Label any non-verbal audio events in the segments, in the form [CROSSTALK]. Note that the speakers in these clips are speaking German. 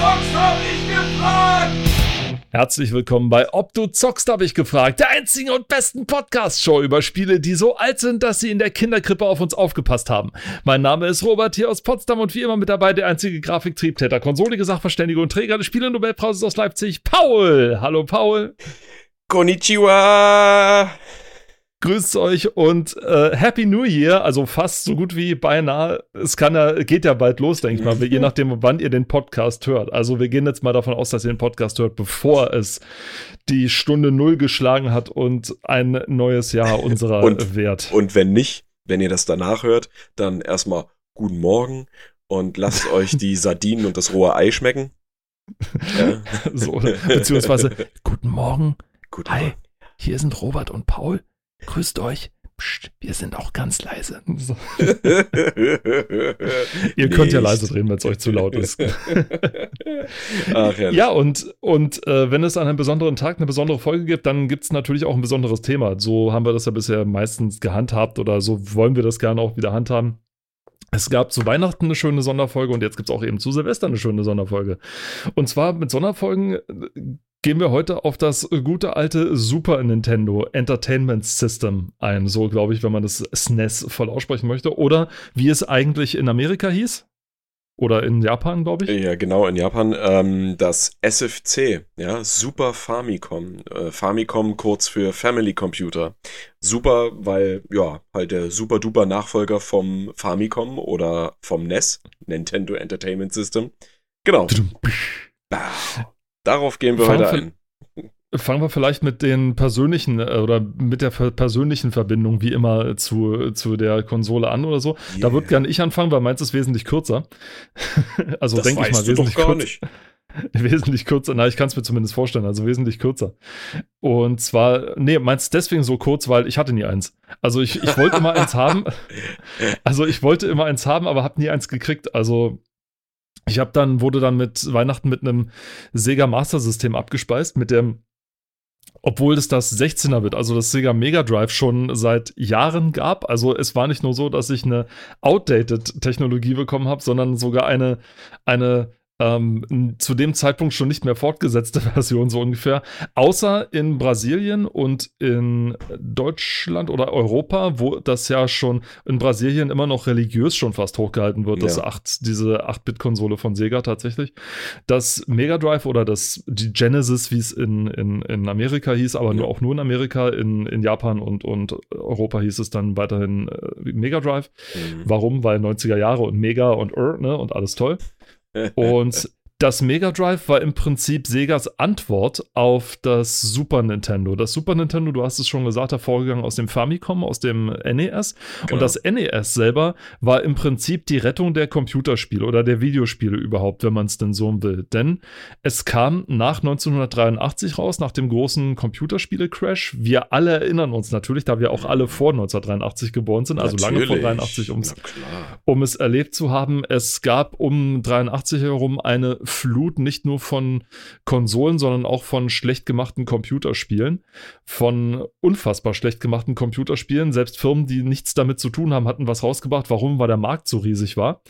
zockst, hab ich gefragt! Herzlich willkommen bei Ob du zockst, habe ich gefragt. Der einzigen und besten Podcast-Show über Spiele, die so alt sind, dass sie in der Kinderkrippe auf uns aufgepasst haben. Mein Name ist Robert hier aus Potsdam und wie immer mit dabei der einzige Grafiktriebtäter, konsolige Sachverständige und Träger des Spiele-Nobelpreises aus Leipzig, Paul. Hallo Paul. Konnichiwa! Grüßt euch und äh, Happy New Year, also fast so gut wie beinahe. Es kann ja, geht ja bald los, denke ich mal, je nachdem, wann ihr den Podcast hört. Also wir gehen jetzt mal davon aus, dass ihr den Podcast hört, bevor es die Stunde Null geschlagen hat und ein neues Jahr [LAUGHS] unserer Und- Wert. Und wenn nicht, wenn ihr das danach hört, dann erstmal guten Morgen und lasst [LAUGHS] euch die Sardinen und das rohe Ei schmecken. Ja. so, beziehungsweise, [LAUGHS] guten Morgen, Guten hi, Morgen. hier sind Robert und Paul. Grüßt euch. Psst, wir sind auch ganz leise. So. [LAUGHS] Ihr könnt ja Nicht. leise drehen, wenn es euch zu laut ist. [LAUGHS] Ach. Ja, und, und äh, wenn es an einem besonderen Tag eine besondere Folge gibt, dann gibt es natürlich auch ein besonderes Thema. So haben wir das ja bisher meistens gehandhabt oder so wollen wir das gerne auch wieder handhaben. Es gab zu Weihnachten eine schöne Sonderfolge und jetzt gibt es auch eben zu Silvester eine schöne Sonderfolge. Und zwar mit Sonderfolgen äh, gehen wir heute auf das gute alte Super Nintendo Entertainment System ein. So glaube ich, wenn man das SNES voll aussprechen möchte. Oder wie es eigentlich in Amerika hieß. Oder in Japan, glaube ich. Ja, genau, in Japan. Ähm, das SFC, ja, Super Famicom. Äh, Famicom kurz für Family Computer. Super, weil, ja, halt der super duper Nachfolger vom Famicom oder vom NES, Nintendo Entertainment System. Genau. Bah. Darauf gehen wir Fangen heute ein. [LAUGHS] Fangen wir vielleicht mit den persönlichen äh, oder mit der persönlichen Verbindung wie immer zu, zu der Konsole an oder so. Da Yeah. würde gerne ich anfangen, weil meins ist wesentlich kürzer. [LAUGHS] also Das denke ich mal, du doch wesentlich gar kürzer. nicht. [LAUGHS] Wesentlich kürzer, na, ich kann es mir zumindest vorstellen, also wesentlich kürzer. Und zwar, nee, meins deswegen so kurz, weil ich hatte nie eins. Also ich, ich wollte immer eins haben. Also ich wollte immer eins haben, aber habe nie eins gekriegt. Also ich habe dann, wurde dann mit Weihnachten mit einem Sega Master System abgespeist, mit dem, obwohl es das 16er wird, also das Sega Mega Drive schon seit Jahren gab. Also es war nicht nur so, dass ich eine outdated Technologie bekommen habe, sondern sogar eine, eine ähm, zu dem Zeitpunkt schon nicht mehr fortgesetzte [LAUGHS] Version, so ungefähr. Außer in Brasilien und in Deutschland oder Europa, wo das ja schon in Brasilien immer noch religiös schon fast hochgehalten wird, das Ja. 8, diese 8-Bit-Konsole von Sega tatsächlich. Das Mega Drive oder das, die Genesis, wie es in, in, in Amerika hieß, aber nur Ja. auch nur in Amerika, in, in Japan und, und Europa hieß es dann weiterhin äh, Mega Drive. Mhm. Warum? Weil 90er Jahre und Mega und R, ne, und alles toll. [LAUGHS] Und das Mega Drive war im Prinzip Segas Antwort auf das Super Nintendo. Das Super Nintendo, du hast es schon gesagt, hervorgegangen aus dem Famicom, aus dem NES. Genau. Und das NES selber war im Prinzip die Rettung der Computerspiele oder der Videospiele überhaupt, wenn man es denn so will. Denn es kam nach 1983 raus, nach dem großen Computerspiele-Crash. Wir alle erinnern uns natürlich, da wir auch alle vor 1983 geboren sind, also lange vor Natürlich. 83, ums Na klar. um es erlebt zu haben. Es gab um 83 herum eine Flut nicht nur von Konsolen, sondern auch von schlecht gemachten Computerspielen. Von unfassbar schlecht gemachten Computerspielen. Selbst Firmen, die nichts damit zu tun haben, hatten was rausgebracht. Warum? Weil der Markt so riesig war.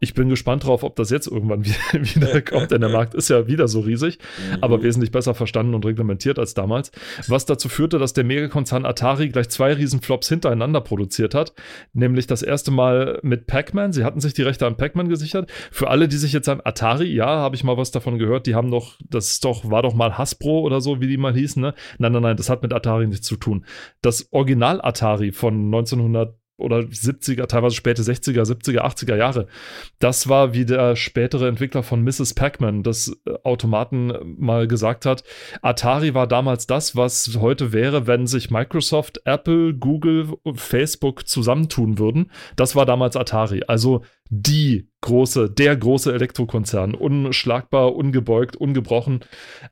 Ich bin gespannt drauf, ob das jetzt irgendwann [LAUGHS] wieder, kommt, denn der Markt ist ja wieder so riesig Mhm. aber wesentlich besser verstanden und reglementiert als damals. Was dazu führte, dass der Megakonzern Atari gleich zwei Riesenflops hintereinander produziert hat. Nämlich das erste Mal mit Pac-Man. Sie hatten sich die Rechte an Pac-Man gesichert. Für alle, die sich jetzt sagen, Atari, ja, habe ich mal was davon gehört, die haben doch, das ist doch, war doch mal Hasbro oder so, wie die mal hießen, ne? Nein, nein, nein, das hat mit Atari nichts zu tun. Das Original Atari von 1900 oder 70er, teilweise späte 60er, 70er, 80er Jahre. Das war, wie der spätere Entwickler von Mrs. Pac-Man des äh, Automaten äh, mal gesagt hat. Atari war damals das, was heute wäre, wenn sich Microsoft, Apple, Google Facebook zusammentun würden. Das war damals Atari. Also die große, der große Elektrokonzern. Unschlagbar, ungebeugt, ungebrochen.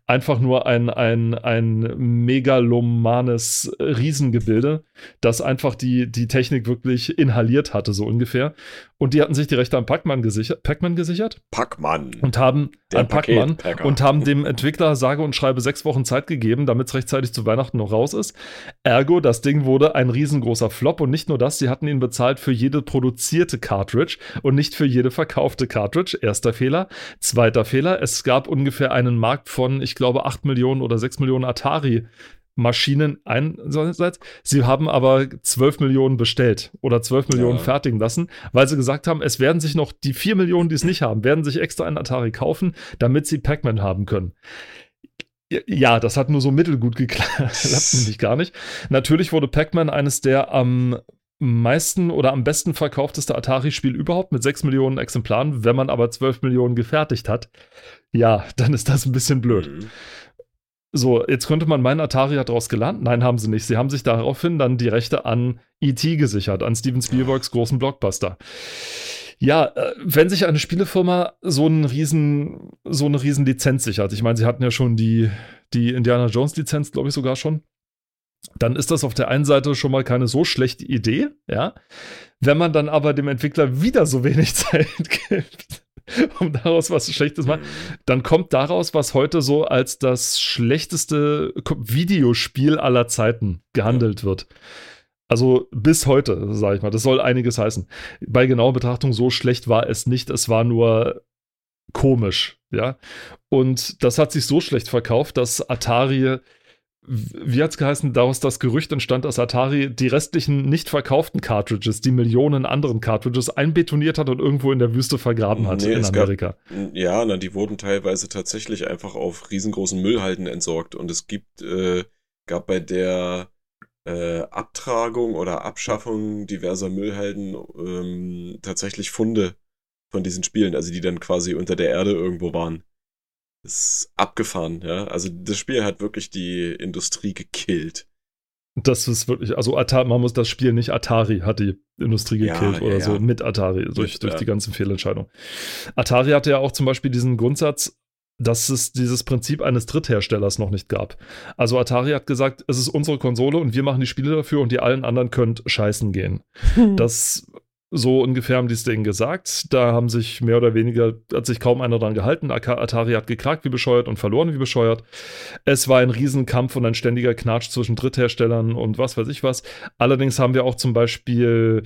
Einfach nur ein, ein, ein megalomanes Riesengebilde, das einfach die, die Technik wirklich inhaliert hatte, so ungefähr. Und die hatten sich die Rechte an Pac-Man gesichert, Pac-Man gesichert Pac-Man. und haben Der an Paketpacker. und haben dem Entwickler sage und schreibe sechs Wochen Zeit gegeben, damit es rechtzeitig zu Weihnachten noch raus ist. Ergo, das Ding wurde ein riesengroßer Flop und nicht nur das, sie hatten ihn bezahlt für jede produzierte Cartridge und nicht für jede verkaufte Cartridge. Erster Fehler. Zweiter Fehler, es gab ungefähr einen Markt von, ich glaube, 8 Millionen oder 6 Millionen Atari Maschinen einerseits. Sie haben aber 12 Millionen bestellt oder 12 Millionen Ja. fertigen lassen, weil sie gesagt haben, es werden sich noch die 4 Millionen, die es nicht haben, werden sich extra einen Atari kaufen, damit sie Pac-Man haben können. Ja, das hat nur so mittelgut [LAUGHS] geklappt, nämlich gar nicht. Natürlich wurde Pac-Man eines der am meisten oder am besten verkaufteste Atari-Spiel überhaupt mit 6 Millionen Exemplaren. Wenn man aber 12 Millionen gefertigt hat, ja, dann ist das ein bisschen blöd. Mhm. So, jetzt könnte man meinen, Atari hat daraus gelernt. Nein, haben sie nicht. Sie haben sich daraufhin dann die Rechte an E.T. gesichert, an Steven Spielbergs großen Blockbuster. Ja, äh, wenn sich eine Spielefirma so, einen riesen, so eine riesen Lizenz sichert, ich meine, sie hatten ja schon die, die Indiana Jones Lizenz, glaube ich sogar schon, dann ist das auf der einen Seite schon mal keine so schlechte Idee, ja. Wenn man dann aber dem Entwickler wieder so wenig [LAUGHS] Zeit gibt, um daraus was Schlechtes zu machen, dann kommt daraus, was heute so als das schlechteste Videospiel aller Zeiten gehandelt wird. Also bis heute, sage ich mal, das soll einiges heißen. Bei genauer Betrachtung, so schlecht war es nicht, es war nur komisch, ja. Und das hat sich so schlecht verkauft, dass Atari, wie hat es geheißen, daraus das Gerücht entstand, dass Atari die restlichen nicht verkauften Cartridges, die Millionen anderen Cartridges, einbetoniert hat und irgendwo in der Wüste vergraben hat Nee, in es gab- Amerika. Ja, na, die wurden teilweise tatsächlich einfach auf riesengroßen Müllhalden entsorgt. Und es gibt, äh, gab bei der äh, Abtragung oder Abschaffung diverser Müllhalden ähm, tatsächlich Funde von diesen Spielen, also die dann quasi unter der Erde irgendwo waren. Ist abgefahren, ja. Also das Spiel hat wirklich die Industrie gekillt. Das ist wirklich, also Atari, man muss das Spiel nicht Atari hat die Industrie Ja, gekillt ja, oder so ja. mit Atari durch, Mit, durch ja. die ganzen Fehlentscheidungen. Atari hatte ja auch zum Beispiel diesen Grundsatz, dass es dieses Prinzip eines Drittherstellers noch nicht gab. Also Atari hat gesagt, es ist unsere Konsole und wir machen die Spiele dafür und die allen anderen könnt scheißen gehen. [LAUGHS] Das so ungefähr haben die es denen gesagt. Da haben sich mehr oder weniger, hat sich kaum einer dran gehalten. Atari hat geklagt wie bescheuert und verloren wie bescheuert. Es war ein Riesenkampf und ein ständiger Knatsch zwischen Drittherstellern und was weiß ich was. Allerdings haben wir auch zum Beispiel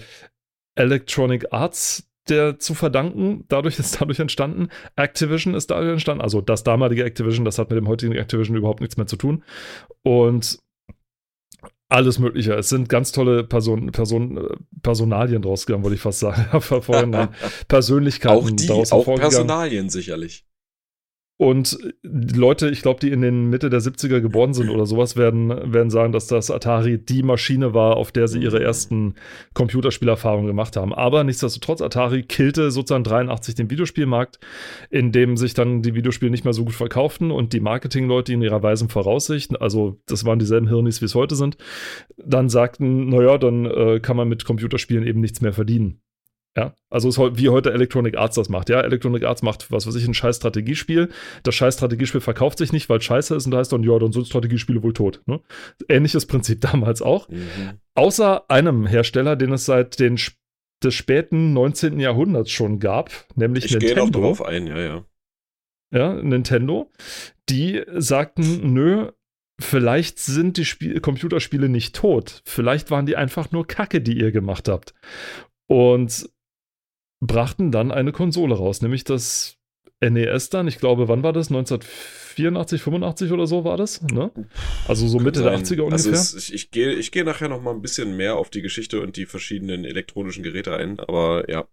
Electronic Arts der zu verdanken. Dadurch ist [LAUGHS] dadurch entstanden. Activision ist dadurch entstanden. Also das damalige Activision, das hat mit dem heutigen Activision überhaupt nichts mehr zu tun. Und alles Mögliche. Es sind ganz tolle Person, Person, Personalien draus gegangen, wollte ich fast sagen. [LAUGHS] Vorhin Persönlichkeiten Auch die, daraus auch. Personalien sicherlich. Und Leute, ich glaube, die in den Mitte der 70er geboren sind oder sowas, werden, werden sagen, dass das Atari die Maschine war, auf der sie ihre ersten Computerspielerfahrungen gemacht haben. Aber nichtsdestotrotz, Atari killte sozusagen 83 den Videospielmarkt, in dem sich dann die Videospiele nicht mehr so gut verkauften und die Marketingleute in ihrer weisen Voraussicht, also das waren dieselben Hirnis, wie es heute sind, dann sagten, naja, dann äh, kann man mit Computerspielen eben nichts mehr verdienen. Ja, also ist wie heute Electronic Arts das macht. Ja, Electronic Arts macht, was weiß ich, ein scheiß Strategiespiel. Das scheiß Strategiespiel verkauft sich nicht, weil es scheiße ist und da heißt dann, ja, dann sind Strategiespiele wohl tot. Ne? Ähnliches Prinzip [LAUGHS] damals auch. Mhm. Außer einem Hersteller, den es seit den des späten 19. Jahrhunderts schon gab, nämlich Ich gehe noch Nintendo. darauf ein, ja, ja. Ja, Nintendo. Die sagten, nö, vielleicht sind die Spiel Computerspiele nicht tot. Vielleicht waren die einfach nur Kacke, die ihr gemacht habt. Und brachten dann eine Konsole raus, nämlich das NES dann. Ich glaube, wann war das? 1984, 85 oder so war das? Ne? Also so Mitte der sein. 80er ungefähr. Also es, ich, gehe ich gehe nachher noch mal ein bisschen mehr auf die Geschichte und die verschiedenen elektronischen Geräte ein, aber ja.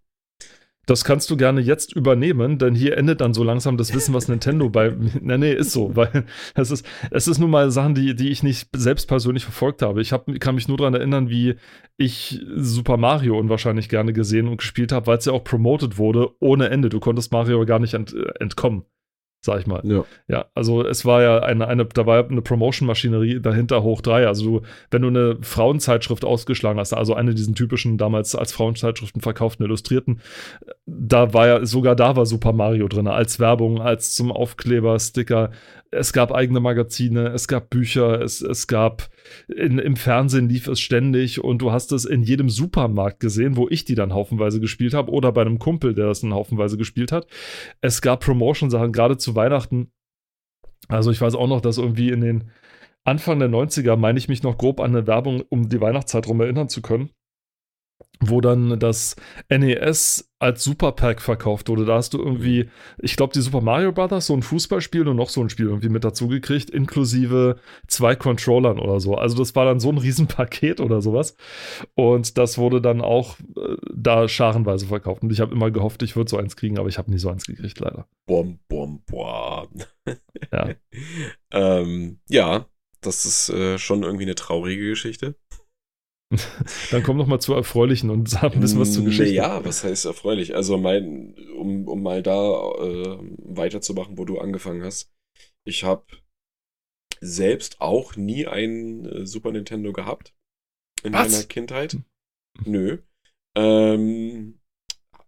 Das kannst du gerne jetzt übernehmen, denn hier endet dann so langsam das Wissen, was Nintendo bei. [LAUGHS] Nee, nee, ist so, weil es ist, es ist nun mal Sachen, die, die ich nicht selbst persönlich verfolgt habe. Ich hab, kann mich nur daran erinnern, wie ich Super Mario unwahrscheinlich gerne gesehen und gespielt habe, weil es ja auch promoted wurde ohne Ende. Du konntest Mario gar nicht ent, äh, entkommen. Sag ich mal. Ja. ja, also es war ja eine, eine da war ja eine Promotion-Maschinerie dahinter hoch drei. Also du, wenn du eine Frauenzeitschrift ausgeschlagen hast, also eine diesen typischen damals als Frauenzeitschriften verkauften Illustrierten, da war ja, sogar da war Super Mario drin, als Werbung, als zum Aufkleber, Sticker. Es gab eigene Magazine, es gab Bücher, es, es gab in, im Fernsehen lief es ständig und du hast es in jedem Supermarkt gesehen, wo ich die dann haufenweise gespielt habe oder bei einem Kumpel, der das dann haufenweise gespielt hat. Es gab Promotion-Sachen, gerade zu Weihnachten. Also ich weiß auch noch, dass irgendwie in den Anfang der 90er, meine ich mich noch grob an eine Werbung um die Weihnachtszeit rum erinnern zu können wo dann das NES als Super Pack verkauft wurde. Da hast du irgendwie, ich glaube, die Super Mario Brothers, so ein Fußballspiel und noch so ein Spiel irgendwie mit dazu gekriegt, inklusive zwei Controllern oder so. Also das war dann so ein Riesenpaket oder sowas. Und das wurde dann auch äh, da scharenweise verkauft. Und ich habe immer gehofft, ich würde so eins kriegen, aber ich habe nie so eins gekriegt, leider. Bom, bom, bom. ja. [LAUGHS] ähm, ja, das ist äh, schon irgendwie eine traurige Geschichte. [LAUGHS] Dann komm noch mal zu erfreulichen und sag ein bisschen was zur Geschichte. Ja, was heißt erfreulich? Also mein, um, um mal da äh, weiterzumachen, wo du angefangen hast. Ich habe selbst auch nie ein äh, Super Nintendo gehabt in was? meiner Kindheit. Hm. Nö. Ähm,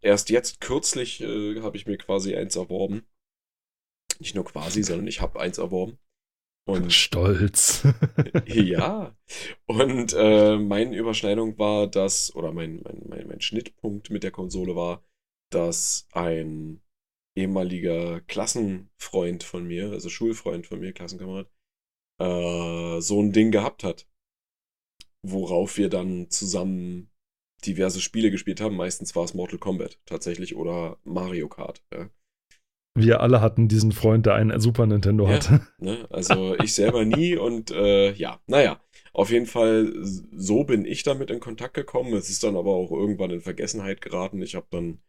erst jetzt kürzlich äh, habe ich mir quasi eins erworben. Nicht nur quasi, sondern ich habe eins erworben. Und Stolz. [LAUGHS] ja. Und äh, meine Überschneidung war, dass, oder mein, mein, mein, mein Schnittpunkt mit der Konsole war, dass ein ehemaliger Klassenfreund von mir, also Schulfreund von mir, Klassenkamerad, äh, so ein Ding gehabt hat. Worauf wir dann zusammen diverse Spiele gespielt haben. Meistens war es Mortal Kombat tatsächlich oder Mario Kart. Ja. Wir alle hatten diesen Freund, der einen Super Nintendo ja, hatte. [LAUGHS] Ne? Also ich selber nie und äh, ja, naja, auf jeden Fall, so bin ich damit in Kontakt gekommen. Es ist dann aber auch irgendwann in Vergessenheit geraten. Ich habe dann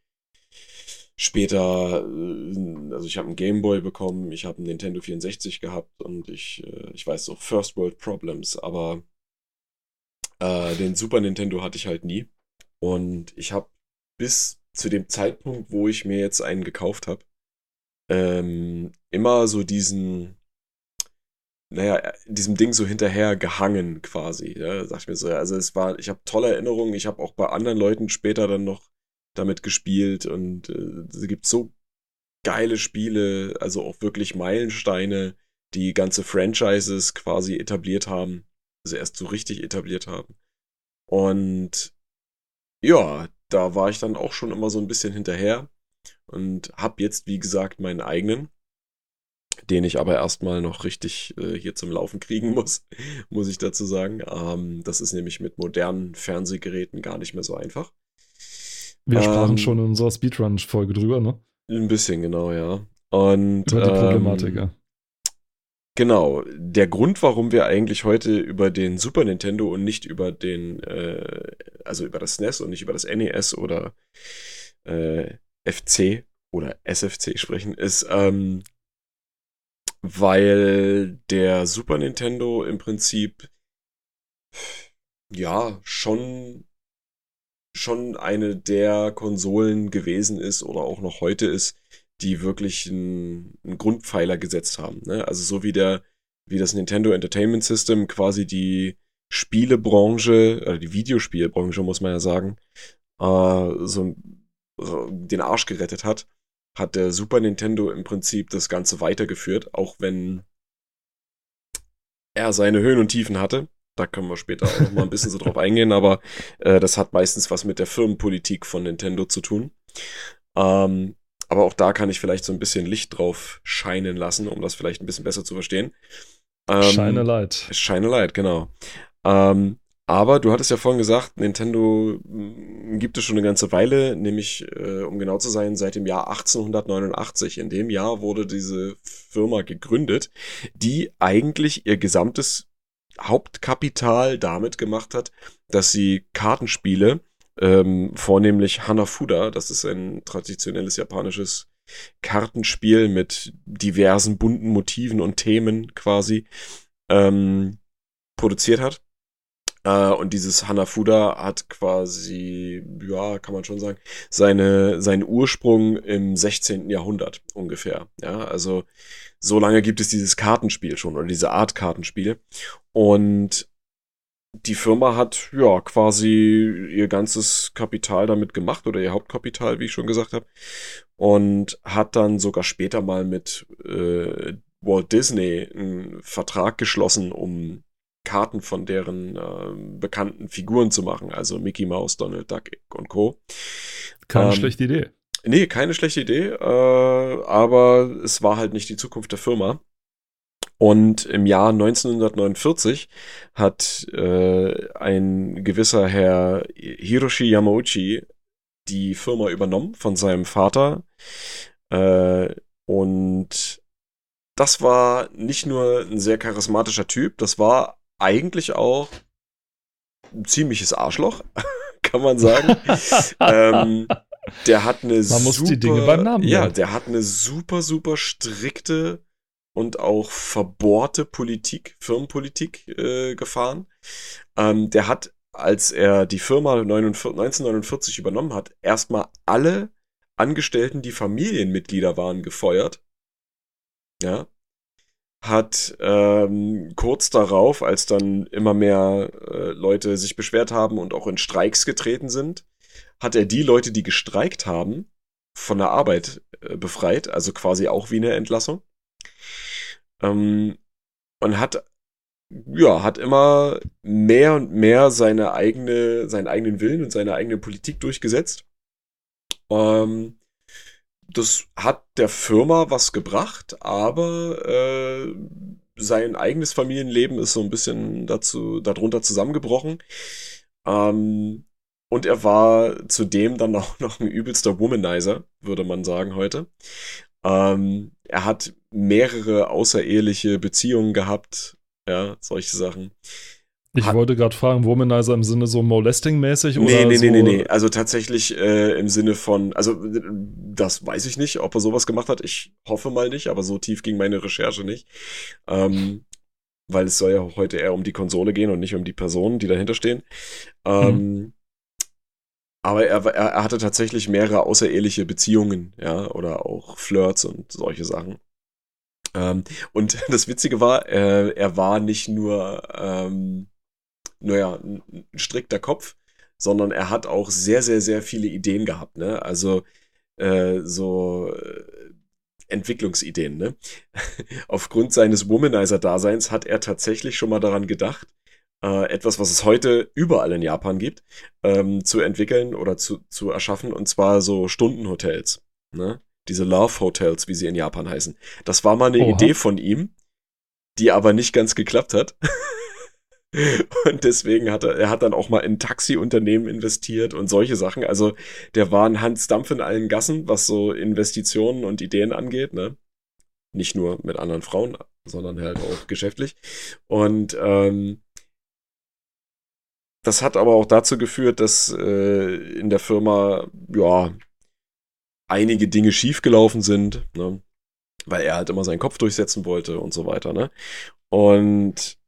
später, äh, also ich habe einen Gameboy bekommen, ich habe einen Nintendo 64 gehabt und ich, äh, ich weiß so, First World Problems, aber äh, den Super Nintendo hatte ich halt nie. Und ich habe bis zu dem Zeitpunkt, wo ich mir jetzt einen gekauft habe, ähm, immer so diesen, naja, diesem Ding so hinterher gehangen quasi, ja, sag ich mir so. Also es war, ich habe tolle Erinnerungen, ich habe auch bei anderen Leuten später dann noch damit gespielt und äh, es gibt so geile Spiele, also auch wirklich Meilensteine, die ganze Franchises quasi etabliert haben, also erst so richtig etabliert haben. Und ja, da war ich dann auch schon immer so ein bisschen hinterher und habe jetzt, wie gesagt, meinen eigenen, den ich aber erstmal noch richtig äh, hier zum Laufen kriegen [LAUGHS] muss, muss ich dazu sagen. Ähm, das ist nämlich mit modernen Fernsehgeräten gar nicht mehr so einfach. Wir sprachen ähm, schon in unserer Speedrun-Folge drüber, ne? Ein bisschen, genau, ja. Und, Über die Problematik, ähm, ja. Genau, der Grund, warum wir eigentlich heute über den Super Nintendo und nicht über den, äh, also über das SNES und nicht über das NES oder äh, FC oder SFC sprechen, ist, ähm, weil der Super Nintendo im Prinzip ja schon schon eine der Konsolen gewesen ist oder auch noch heute ist, die wirklich einen, einen Grundpfeiler gesetzt haben. Ne? Also so wie der wie das Nintendo Entertainment System quasi die Spielebranche, oder die Videospielbranche muss man ja sagen, äh, so ein den Arsch gerettet hat, hat der Super Nintendo im Prinzip das Ganze weitergeführt, auch wenn er seine Höhen und Tiefen hatte. Da können wir später auch noch mal ein bisschen so drauf eingehen, aber äh, das hat meistens was mit der Firmenpolitik von Nintendo zu tun. Ähm, aber auch da kann ich vielleicht so ein bisschen Licht drauf scheinen lassen, um das vielleicht ein bisschen besser zu verstehen. Ähm, Shine a Light. Shine a Light, genau. Ähm, aber du hattest ja vorhin gesagt, Nintendo mm, gibt es schon eine ganze Weile, nämlich, äh, um genau zu sein, seit dem Jahr 1889. In dem Jahr wurde diese Firma gegründet, die eigentlich ihr gesamtes Hauptkapital damit gemacht hat, dass sie Kartenspiele, ähm, vornehmlich Hanafuda, das ist ein traditionelles japanisches Kartenspiel mit diversen bunten Motiven und Themen quasi, ähm, produziert hat Äh, und dieses Hanafuda hat quasi, ja, kann man schon sagen, seine, seinen Ursprung im 16. Jahrhundert ungefähr. Ja, also so lange gibt es dieses Kartenspiel schon oder diese Art Kartenspiel. Und die Firma hat ja quasi ihr ganzes Kapital damit gemacht oder ihr Hauptkapital, wie ich schon gesagt habe. Und hat dann sogar später mal mit äh, Walt Disney einen Vertrag geschlossen, um Karten von deren äh, bekannten Figuren zu machen, also Mickey Mouse, Donald Duck und Co. Keine ähm, schlechte Idee. Nee, keine schlechte Idee, äh, aber es war halt nicht die Zukunft der Firma. Und im Jahr 1949 hat äh, ein gewisser Herr Hiroshi Yamauchi die Firma übernommen von seinem Vater. Äh, und das war nicht nur ein sehr charismatischer Typ, das war eigentlich auch ein ziemliches Arschloch, [LAUGHS] kann man sagen. ähm, der hat eine man super, muss die Dinge beim Namen ja, der hat eine super, super strikte und auch verbohrte Politik, Firmenpolitik äh, gefahren. Ähm, der hat, als er die Firma 1949 übernommen hat, erstmal alle Angestellten, die Familienmitglieder waren, gefeuert. Ja, hat ähm, kurz darauf, als dann immer mehr äh, Leute sich beschwert haben und auch in Streiks getreten sind, hat er die Leute, die gestreikt haben, von der Arbeit äh, befreit, also quasi auch wie eine Entlassung. Ähm, und hat ja, hat immer mehr und mehr seine eigene, seinen eigenen Willen und seine eigene Politik durchgesetzt. Ähm, das hat der Firma was gebracht, aber äh, sein eigenes Familienleben ist so ein bisschen dazu, darunter zusammengebrochen. Ähm, und er war zudem dann [LAUGHS] auch noch ein übelster Womanizer, würde man sagen heute. Ähm, er hat mehrere außereheliche Beziehungen gehabt, ja, solche Sachen. Ich hat, wollte gerade fragen, Womanizer im Sinne so Molesting-mäßig nee, oder nee, so? Nee, nee, nee, Also tatsächlich äh, im Sinne von, also das weiß ich nicht, ob er sowas gemacht hat. Ich hoffe mal nicht, aber so tief ging meine Recherche nicht. Ähm, weil es soll ja heute eher um die Konsole gehen und nicht um die Personen, die dahinter stehen. Ähm, hm. Aber er, er, hatte tatsächlich mehrere außereheliche Beziehungen, ja, oder auch Flirts und solche Sachen. Ähm, und [LAUGHS] das Witzige war, äh, er war nicht nur ähm, naja, ein strikter Kopf, sondern er hat auch sehr, sehr, sehr viele Ideen gehabt, ne? Also äh, so äh, Entwicklungsideen, ne? [LAUGHS] Aufgrund seines Womanizer-Daseins hat er tatsächlich schon mal daran gedacht, äh, etwas, was es heute überall in Japan gibt, ähm, zu entwickeln oder zu, zu erschaffen, und zwar so Stundenhotels, ne? Diese Love Hotels, wie sie in Japan heißen. Das war mal eine Oha. Idee von ihm, die aber nicht ganz geklappt hat. [LAUGHS] Und deswegen hat er, er hat dann auch mal in Taxiunternehmen investiert und solche Sachen. Also der war ein Hans Dampf in allen Gassen, was so Investitionen und Ideen angeht, ne? Nicht nur mit anderen Frauen, sondern halt auch geschäftlich. Und ähm, das hat aber auch dazu geführt, dass äh, in der Firma, ja, einige Dinge schiefgelaufen sind, ne? weil er halt immer seinen Kopf durchsetzen wollte und so weiter. Ne? Und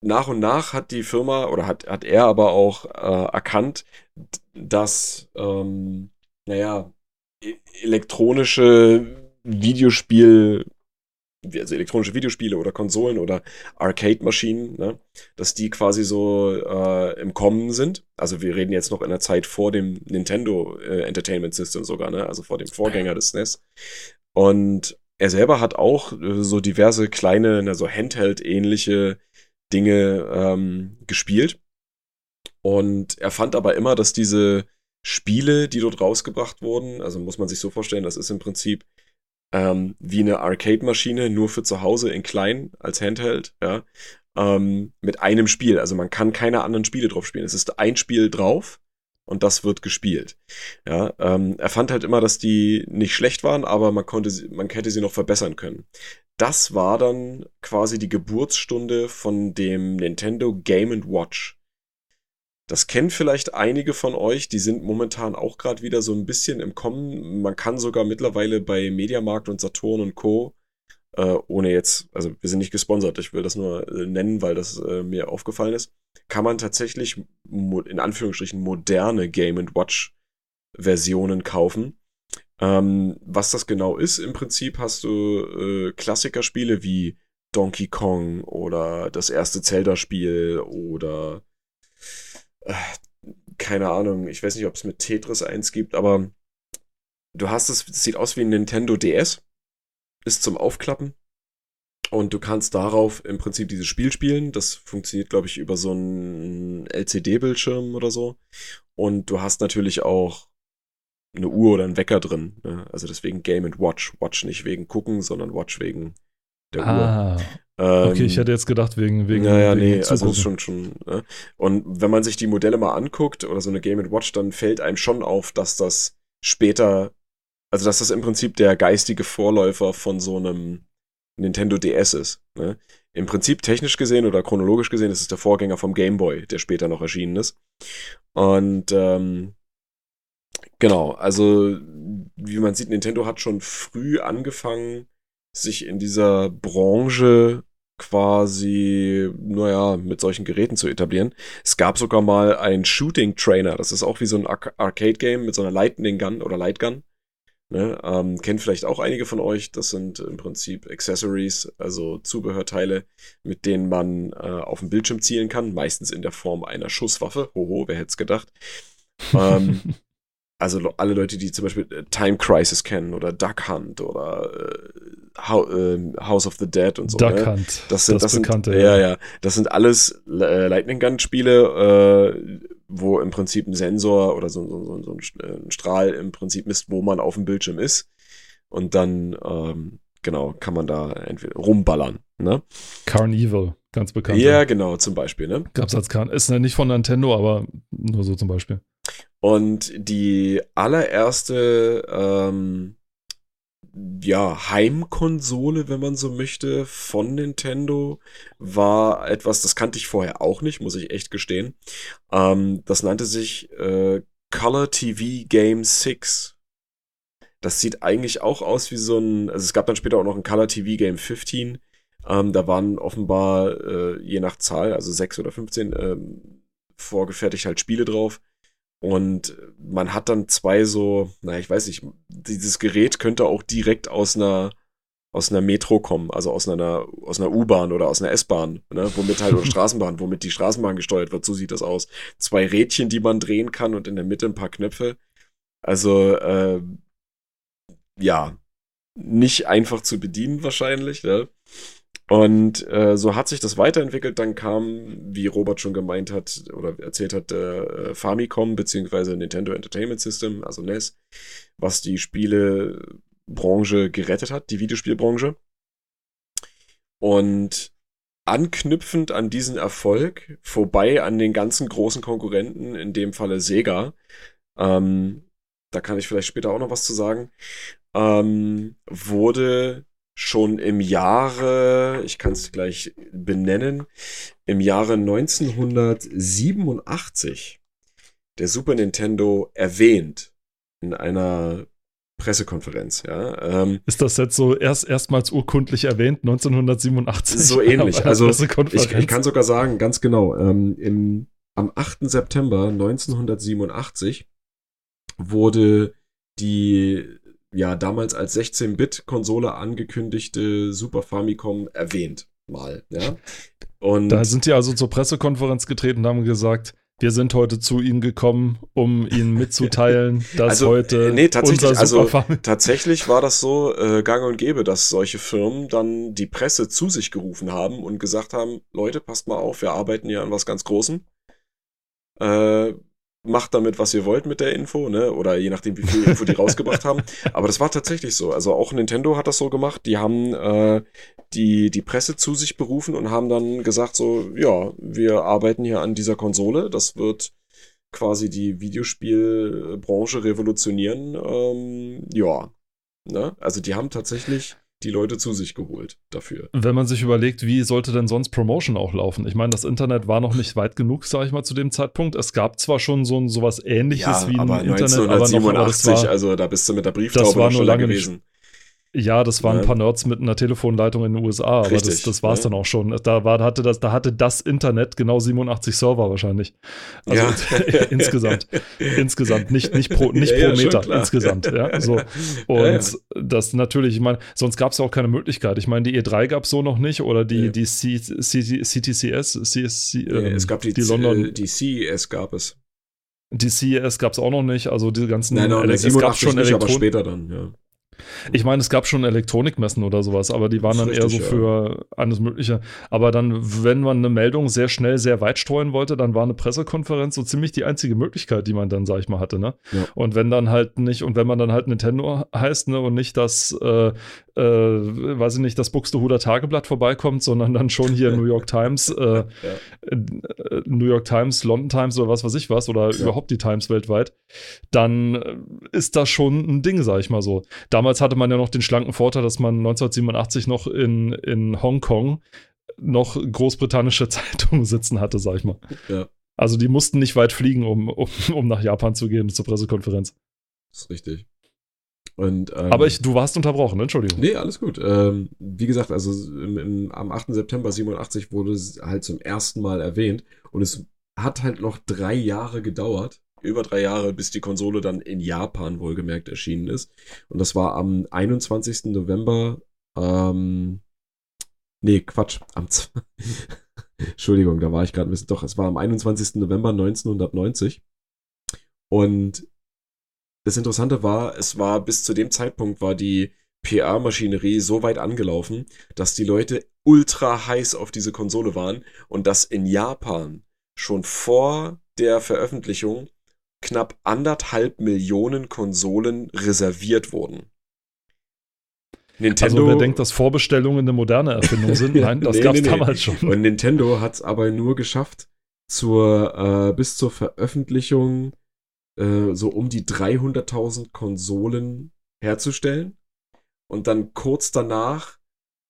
nach und nach hat die Firma oder hat, hat er aber auch äh, erkannt, dass, ähm, naja, e-, elektronische Videospiel, also elektronische Videospiele oder Konsolen oder Arcade-Maschinen, ne, dass die quasi so äh, im Kommen sind. Also wir reden jetzt noch in der Zeit vor dem Nintendo äh, Entertainment System sogar, ne, also vor dem Vorgänger des SNES. Und er selber hat auch äh, so diverse kleine, also Handheld-ähnliche Dinge ähm, gespielt. Und er fand aber immer, dass diese Spiele, die dort rausgebracht wurden, also muss man sich so vorstellen, das ist im Prinzip ähm, wie eine Arcade-Maschine, nur für zu Hause in klein als Handheld, ja, ähm, mit einem Spiel. Also man kann keine anderen Spiele drauf spielen. Es ist ein Spiel drauf und das wird gespielt. Ja, ähm, er fand halt immer, dass die nicht schlecht waren, aber man konnte sie, man hätte sie noch verbessern können. Das war dann quasi die Geburtsstunde von dem Nintendo Game Watch. Das kennen vielleicht einige von euch, die sind momentan auch gerade wieder so ein bisschen im Kommen. Man kann sogar mittlerweile bei Mediamarkt und Saturn und Co. äh, ohne jetzt, also wir sind nicht gesponsert, ich will das nur äh, nennen, weil das äh, mir aufgefallen ist, kann man tatsächlich in Anführungsstrichen moderne Game Watch Versionen kaufen. Ähm, was das genau ist, im Prinzip hast du äh, Klassikerspiele wie Donkey Kong oder das erste Zelda-Spiel oder äh, keine Ahnung, ich weiß nicht, ob es mit Tetris eins gibt, aber du hast es, es sieht aus wie ein Nintendo DS, ist zum Aufklappen und du kannst darauf im Prinzip dieses Spiel spielen. Das funktioniert, glaube ich, über so einen LCD-Bildschirm oder so. Und du hast natürlich auch eine Uhr oder einen Wecker drin. Ne? Also deswegen Game and Watch. Watch nicht wegen gucken, sondern Watch wegen der ah, Uhr. Ähm, okay, ich hätte jetzt gedacht, wegen. wegen naja, wegen nee, also schon, schon. Ne? Und wenn man sich die Modelle mal anguckt oder so eine Game Watch, dann fällt einem schon auf, dass das später, also dass das im Prinzip der geistige Vorläufer von so einem Nintendo DS ist. Ne? Im Prinzip technisch gesehen oder chronologisch gesehen ist es der Vorgänger vom Game Boy, der später noch erschienen ist. Und ähm, genau, also wie man sieht, Nintendo hat schon früh angefangen, sich in dieser Branche quasi, naja, mit solchen Geräten zu etablieren. Es gab sogar mal ein Shooting Trainer, das ist auch wie so ein Ar Arcade-Game mit so einer Lightning Gun oder Light Gun. Ne, ähm, kennt vielleicht auch einige von euch. Das sind im Prinzip Accessories, also Zubehörteile, mit denen man äh, auf den Bildschirm zielen kann, meistens in der Form einer Schusswaffe. Hoho, wer hätte es gedacht? [LAUGHS] ähm, also alle Leute, die zum Beispiel äh, Time Crisis kennen oder Duck Hunt oder äh, äh, House of the Dead und so. Duck ne? Hunt. Das sind, das, das bekannte. Sind, ja, ja. Das sind alles äh, Lightning Gun Spiele, äh, wo im Prinzip ein Sensor oder so, so, so, ein Strahl im Prinzip misst, wo man auf dem Bildschirm ist. Und dann, ähm, genau, kann man da entweder rumballern. Ne? Carnival, ganz bekannt. Ja, genau, zum Beispiel. Ne? Gab's als Carn ist nicht von Nintendo, aber nur so zum Beispiel. Und die allererste ähm, ja, Heimkonsole, wenn man so möchte, von Nintendo war etwas, das kannte ich vorher auch nicht, muss ich echt gestehen. Ähm, das nannte sich äh, Color TV Game 6. Das sieht eigentlich auch aus wie so ein, also es gab dann später auch noch ein Color TV Game 15. Ähm, da waren offenbar äh, je nach Zahl, also 6 oder 15, ähm, vorgefertigt halt Spiele drauf. Und man hat dann zwei so, naja, ich weiß nicht, dieses Gerät könnte auch direkt aus einer, aus einer Metro kommen, also aus einer, aus einer U-Bahn oder aus einer S-Bahn, ne, womit halt, oder [LAUGHS] Straßenbahn, womit die Straßenbahn gesteuert wird, so sieht das aus. Zwei Rädchen, die man drehen kann und in der Mitte ein paar Knöpfe. Also, äh, ja, nicht einfach zu bedienen wahrscheinlich, ne? Und äh, so hat sich das weiterentwickelt. Dann kam, wie Robert schon gemeint hat oder erzählt hat, äh, Famicom bzw. Nintendo Entertainment System, also NES, was die Spielebranche gerettet hat, die Videospielbranche. Und anknüpfend an diesen Erfolg, vorbei an den ganzen großen Konkurrenten, in dem Falle Sega, ähm, da kann ich vielleicht später auch noch was zu sagen, ähm, wurde schon im Jahre, ich kann es gleich benennen, im Jahre 1987 der Super Nintendo erwähnt in einer Pressekonferenz, ja. Ähm, ist das jetzt so erst erstmals urkundlich erwähnt, 1987? So ähnlich. [LAUGHS] Also ich, ich, kann sogar sagen, ganz genau, ähm, im, am 8. September 1987 wurde die ja damals als 16-Bit-Konsole angekündigte Super Famicom erwähnt. Mal, ja. [LAUGHS] Und da sind die also zur Pressekonferenz getreten und haben gesagt, wir sind heute zu Ihnen gekommen, um Ihnen mitzuteilen, [LAUGHS] dass also, heute äh, nee, tatsächlich, also tatsächlich war das so äh, gang und gäbe, dass solche Firmen dann die Presse zu sich gerufen haben und gesagt haben, Leute, passt mal auf, wir arbeiten hier an was ganz Großem. Äh, macht damit, was ihr wollt mit der Info, ne? Oder je nachdem, wie viel Info die rausgebracht haben. [LAUGHS] Aber das war tatsächlich so. Also auch Nintendo hat das so gemacht. Die haben äh, die, die Presse zu sich berufen und haben dann gesagt, so, ja, wir arbeiten hier an dieser Konsole. Das wird quasi die Videospielbranche revolutionieren. Ähm, ja. Ne? Also die haben tatsächlich die Leute zu sich geholt dafür. Wenn man sich überlegt, wie sollte denn sonst Promotion auch laufen? Ich meine, das Internet war noch nicht weit genug, sage ich mal, zu dem Zeitpunkt. Es gab zwar schon so ein sowas ähnliches ja, wie ein aber Internet, 1987, aber noch, aber war, also da bist du mit der Brieftaube das war nur lange gewesen. Nicht, Ja, das waren ein paar Nerds mit einer Telefonleitung in den USA, aber das, Richtig, das war es ja. dann auch schon. Da, war, hatte das, da hatte das Internet genau 87 Server wahrscheinlich. Also [LAUGHS] Ja. insgesamt. Insgesamt, nicht, nicht pro, nicht Ja, pro Meter, insgesamt. Ja, so. Und das natürlich, ich meine, sonst gab es ja auch keine Möglichkeit. Ich meine, die E3 gab es so noch nicht oder die, die C, C, CTCS, CSC, ähm, es gab die, die London, äh, die CES gab es. die CES gab es auch noch nicht. Also die ganzen, Nein, nein, Ele- es 87 gab schon nicht, aber später dann, ja. Ich meine, es gab schon Elektronikmessen oder sowas, aber die waren dann ist eher richtig, so für alles Mögliche. Aber dann, wenn man eine Meldung sehr schnell, sehr weit streuen wollte, dann war eine Pressekonferenz so ziemlich die einzige Möglichkeit, die man dann, sag ich mal, hatte. Ne? Ja. Und wenn dann halt nicht, und wenn man dann halt Nintendo heißt, ne, und nicht das, äh, äh, weiß ich nicht, das Buxtehuder Tageblatt vorbeikommt, sondern dann schon hier New York Times, [LAUGHS] äh, äh, New York Times, London Times oder was weiß ich was, oder Ja. überhaupt die Times weltweit, dann äh, ist das schon ein Ding, sag ich mal so. Damals hatte man ja noch den schlanken Vorteil, dass man 1987 noch in, in Hongkong noch großbritannische [LAUGHS] Zeitungen sitzen hatte, sag ich mal. Ja. Also die mussten nicht weit fliegen, um, um, um nach Japan zu gehen zur Pressekonferenz. Das ist richtig. Und, ähm, Aber ich, du warst unterbrochen, ne? Entschuldigung. Nee, alles gut. Ähm, wie gesagt, also im, im, am 8. September 87 wurde es halt zum ersten Mal erwähnt und es hat halt noch drei Jahre gedauert, über drei Jahre, bis die Konsole dann in Japan wohlgemerkt erschienen ist. Und das war am 21. November, ähm, nee, Quatsch, am, [LAUGHS] Entschuldigung, da war ich gerade ein bisschen, doch, es war am 21. November 1990 und das Interessante war, es war bis zu dem Zeitpunkt war die PR-Maschinerie so weit angelaufen, dass die Leute ultra heiß auf diese Konsole waren und dass in Japan schon vor der Veröffentlichung knapp anderthalb Millionen Konsolen reserviert wurden. Nintendo, Also wer denkt, dass Vorbestellungen eine moderne Erfindung sind, [LAUGHS] nein, das Nee, gab es nee, nee. damals schon. Und Nintendo hat es aber nur geschafft, zur, äh, bis zur Veröffentlichung äh, so um die 300.000 Konsolen herzustellen. Und dann kurz danach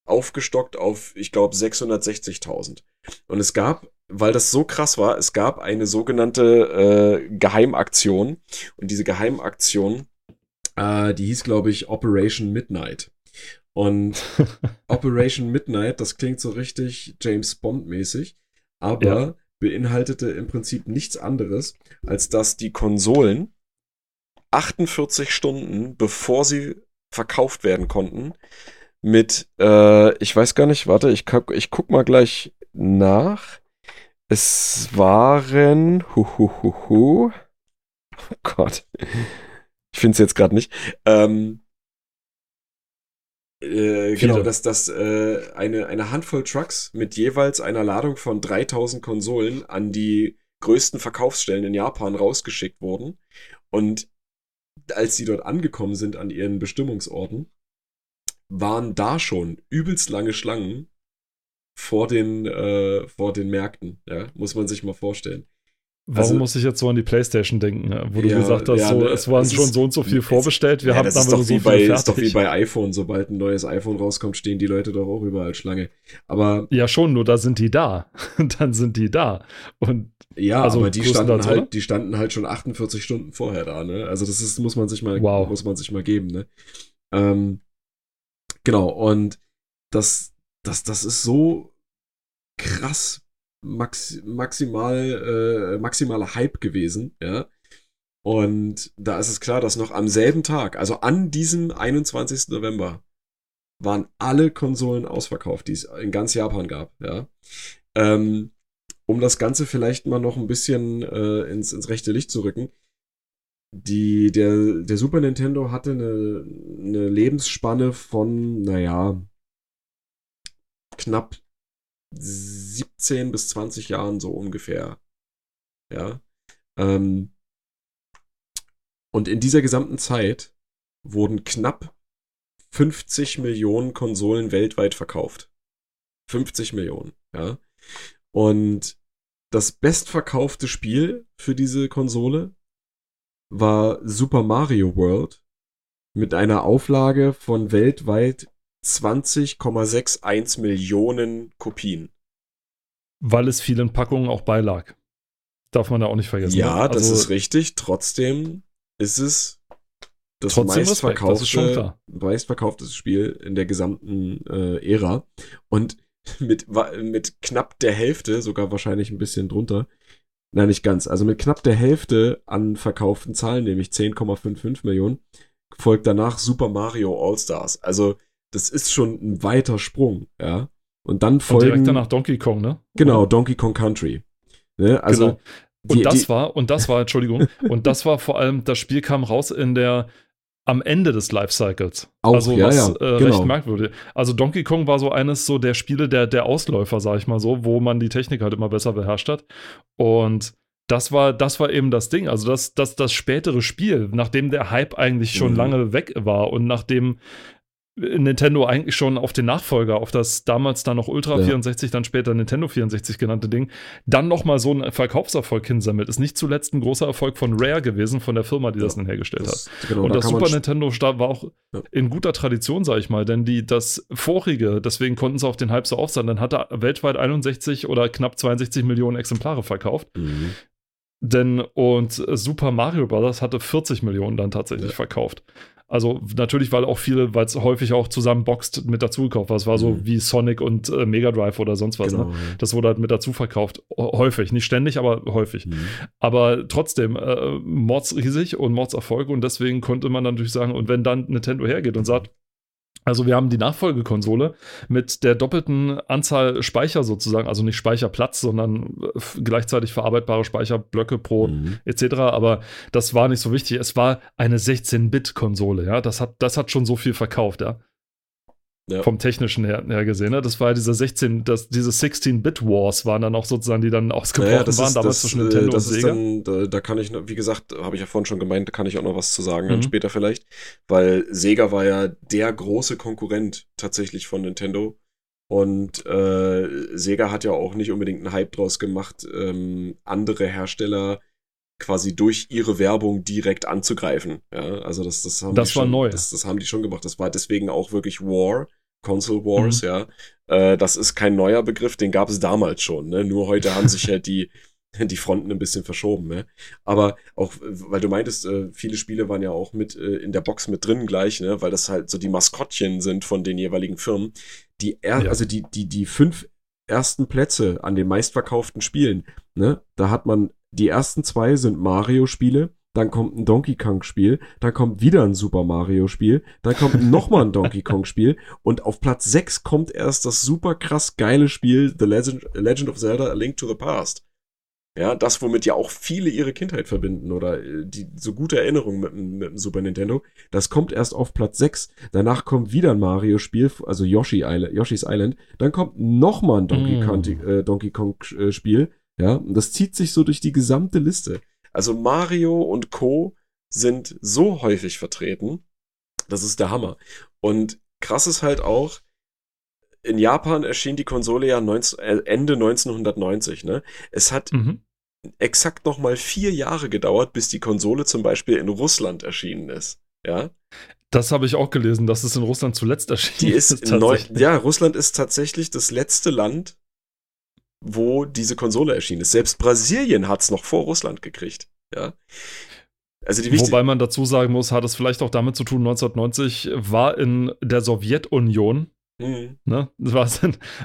aufgestockt auf, ich glaube, 660.000. Und es gab, weil das so krass war, es gab eine sogenannte äh, Geheimaktion. Und diese Geheimaktion, äh, die hieß, glaube ich, Operation Midnight. Und [LAUGHS] Operation Midnight, das klingt so richtig James Bond-mäßig, aber Ja. Beinhaltete im Prinzip nichts anderes, als dass die Konsolen 48 Stunden, bevor sie verkauft werden konnten, mit, äh, ich weiß gar nicht, warte, ich, ich guck mal gleich nach. Es waren, hu, hu, hu, hu. Oh Gott. Ich finde es jetzt gerade nicht. Ähm, äh, genau, Viele. dass, dass äh, eine, eine Handvoll Trucks mit jeweils einer Ladung von 3000 Konsolen an die größten Verkaufsstellen in Japan rausgeschickt wurden. Und als sie dort angekommen sind an ihren Bestimmungsorten, waren da schon übelst lange Schlangen vor den, äh, vor den Märkten. Ja, muss man sich mal vorstellen. Warum also- muss ich jetzt so an die Playstation denken, ja, wo du Ja, gesagt hast, ja, so, ne, es waren es schon ist- so und so viel es- vorbestellt, wir ja, haben doch, so viel bei, fertig. ist doch wie bei iPhone. Sobald ein neues iPhone rauskommt, stehen die Leute doch auch überall Schlange. Aber ja, schon, nur da sind die da. [LAUGHS] Dann sind die da. Und ja, Also aber die standen größtenteils, halt, oder? die standen halt schon 48 Stunden vorher da, ne? Also das ist, muss man sich mal, Wow. muss man sich mal geben, ne? Ähm, genau, und das, das, das ist so krass max, maximal, äh, maximaler Hype gewesen, ja. Und da ist es klar, dass noch am selben Tag, also an diesem 21. November, waren alle Konsolen ausverkauft, die es in ganz Japan gab, ja. Ähm, um das Ganze vielleicht mal noch ein bisschen äh, ins, ins rechte Licht zu rücken. Die, der, der Super Nintendo hatte eine, eine Lebensspanne von, naja, knapp 17 bis 20 Jahren so ungefähr. Ja. Ähm, und in dieser gesamten Zeit wurden knapp 50 Millionen Konsolen weltweit verkauft. 50 Millionen, ja. Und das bestverkaufte Spiel für diese Konsole war Super Mario World mit einer Auflage von weltweit 20,61 Millionen Kopien. weil es vielen Packungen auch beilag. Darf man da auch nicht vergessen. Ja, ne? das also, ist richtig. Trotzdem ist es das Trotzdem Respekt, das meistverkaufte, Spiel in der gesamten äh, Ära. Und [LAUGHS] mit, mit knapp der Hälfte, sogar wahrscheinlich ein bisschen drunter, nein, nicht ganz, also mit knapp der Hälfte an verkauften Zahlen, nämlich 10,55 Millionen, folgt danach Super Mario All-Stars. Also, das ist schon ein weiter Sprung, ja. Und dann Und folgen, direkt danach Donkey Kong, ne? genau, Donkey Kong Country. Ne? Also, Genau. Und die- das die- war, und das war, Entschuldigung, [LAUGHS] und das war vor allem, das Spiel kam raus in der, am Ende des Lifecycles. Auch, also ja, was ja, äh, genau. recht merkwürdig. Also Donkey Kong war so eines so der Spiele, der, der Ausläufer, sag ich mal so, wo man die Technik halt immer besser beherrscht hat. Und das war, das war eben das Ding. Also das, das, das spätere Spiel, nachdem der Hype eigentlich schon Mhm. lange weg war und nachdem Nintendo eigentlich schon auf den Nachfolger, auf das damals dann noch Ultra Ja. 64, dann später Nintendo 64 genannte Ding, dann nochmal so einen Verkaufserfolg hinsammelt. Ist nicht zuletzt ein großer Erfolg von Rare gewesen, von der Firma, die das Ja, dann hergestellt hat. das, genau, Und da das Super Nintendo war auch Ja. in guter Tradition, sag ich mal, denn die, das vorige, deswegen konnten sie auf den Hype so aufsehen, dann hat er weltweit 61 oder knapp 62 Millionen Exemplare verkauft. Mhm. Denn und Super Mario Bros. hatte 40 Millionen dann tatsächlich Ja. verkauft. Also natürlich, weil auch viele, weil es häufig auch zusammenboxt mit dazu gekauft war. Es war so Mhm. wie Sonic und äh, Mega Drive oder sonst was. Genau. Ne? Das wurde halt mit dazu verkauft. Häufig. Nicht ständig, aber häufig. Mhm. Aber trotzdem, äh, Mords riesig und Mords Erfolg und deswegen konnte man dann natürlich sagen, und wenn dann Nintendo hergeht und sagt, also wir haben die Nachfolgekonsole mit der doppelten Anzahl Speicher sozusagen, also nicht Speicherplatz, sondern äh, gleichzeitig verarbeitbare Speicherblöcke pro Mhm. etc. Aber das war nicht so wichtig. Es war eine 16-Bit-Konsole, ja. Das hat, das hat schon so viel verkauft, ja. Ja. Vom technischen her, her gesehen. Ne? Das war ja diese 16, das, diese 16-Bit-Wars waren dann auch sozusagen, die dann ausgebrochen Naja, waren, ist, damals das, zwischen äh, Nintendo das und Sega. dann, da, da kann ich, wie gesagt, habe ich ja vorhin schon gemeint, da kann ich auch noch was zu sagen, dann Mhm. später vielleicht, weil Sega war ja der große Konkurrent tatsächlich von Nintendo und äh, Sega hat ja auch nicht unbedingt einen Hype draus gemacht, ähm, andere Hersteller quasi durch ihre Werbung direkt anzugreifen. Ja, also das, das haben Das die war schon, neu. Das, das haben die schon gemacht. Das war deswegen auch wirklich War, Console Mhm. Wars, ja. Äh, das ist kein neuer Begriff, den gab es damals schon. Ne? Nur heute haben sich halt die, [LAUGHS] die Fronten ein bisschen verschoben. Ne? Aber auch, weil du meintest, äh, viele Spiele waren ja auch mit äh, in der Box mit drin gleich, ne? weil das halt so die Maskottchen sind von den jeweiligen Firmen. Die er Ja. also die, die, die fünf ersten Plätze an den meistverkauften Spielen, ne? da hat man, die ersten zwei sind Mario-Spiele, dann kommt ein Donkey Kong-Spiel, dann kommt wieder ein Super Mario-Spiel, dann kommt nochmal ein Donkey Kong-Spiel [LAUGHS] und auf Platz 6 kommt erst das super krass geile Spiel The Legend, Legend of Zelda A Link to the Past. Ja, das, womit ja auch viele ihre Kindheit verbinden oder äh, die so gute Erinnerungen mit, dem- mit dem Super Nintendo, das kommt erst auf Platz 6. Danach kommt wieder ein Mario-Spiel, also Yoshi Island, Yoshi's Island. Dann kommt nochmal ein Donkey, Mm. Kong, äh, Donkey Kong-Spiel. Ja, und das zieht sich so durch die gesamte Liste. Also Mario und Co. sind so häufig vertreten. Das ist der Hammer. Und krass ist halt auch, in Japan erschien die Konsole ja 19, äh, Ende 1990. Ne? Es hat Mhm. exakt noch mal vier Jahre gedauert, bis die Konsole zum Beispiel in Russland erschienen ist. Ja, Das habe ich auch gelesen, dass es in Russland zuletzt erschienen die ist neu, tatsächlich. ja, Russland ist tatsächlich das letzte Land, wo diese Konsole erschienen ist. Selbst Brasilien hat es noch vor Russland gekriegt. Ja. Also Wobei man dazu sagen muss, hat es vielleicht auch damit zu tun, 1990 war in der Sowjetunion, Mhm. ne, war,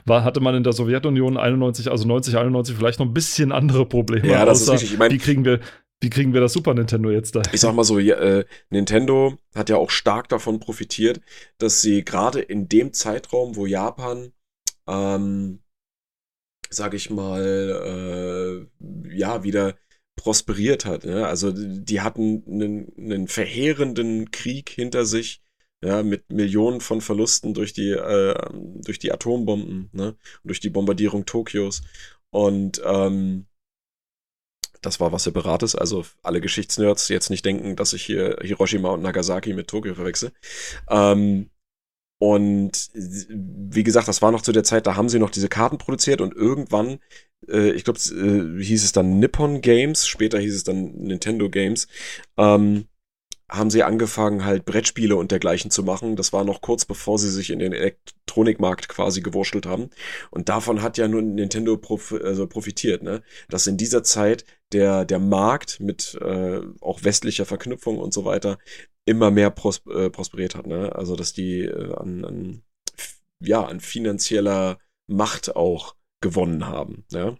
war, hatte man in der Sowjetunion 91, also 90, 91 vielleicht noch ein bisschen andere Probleme. Ja, das ist außer, richtig. Ich meine, wie kriegen wir, wie kriegen wir das Super Nintendo jetzt da? ich sag mal so, ja, äh, Nintendo hat ja auch stark davon profitiert, dass sie gerade in dem Zeitraum, wo Japan, ähm, sag ich mal, äh, ja, wieder prosperiert hat. Ne? Also die hatten einen, einen verheerenden Krieg hinter sich, ja, mit Millionen von Verlusten durch die, äh, durch die Atombomben, ne? Durch die Bombardierung Tokios. Und ähm, das war was Separates. Also alle Geschichtsnerds jetzt nicht denken, dass ich hier Hiroshima und Nagasaki mit Tokio verwechsel. Ähm, und wie gesagt, das war noch zu der Zeit, da haben sie noch diese Karten produziert und irgendwann, äh, ich glaube, äh, hieß es dann Nippon Games, später hieß es dann Nintendo Games, ähm, haben sie angefangen, halt Brettspiele und dergleichen zu machen. Das war noch kurz bevor sie sich in den Elektronikmarkt quasi gewurschtelt haben. Und davon hat ja nur Nintendo prof also profitiert, ne? Dass in dieser Zeit der, der Markt mit äh, auch westlicher Verknüpfung und so weiter immer mehr pros äh, prosperiert hat. Ne? Also, dass die äh, an, an, ja, an finanzieller Macht auch gewonnen haben. Ja?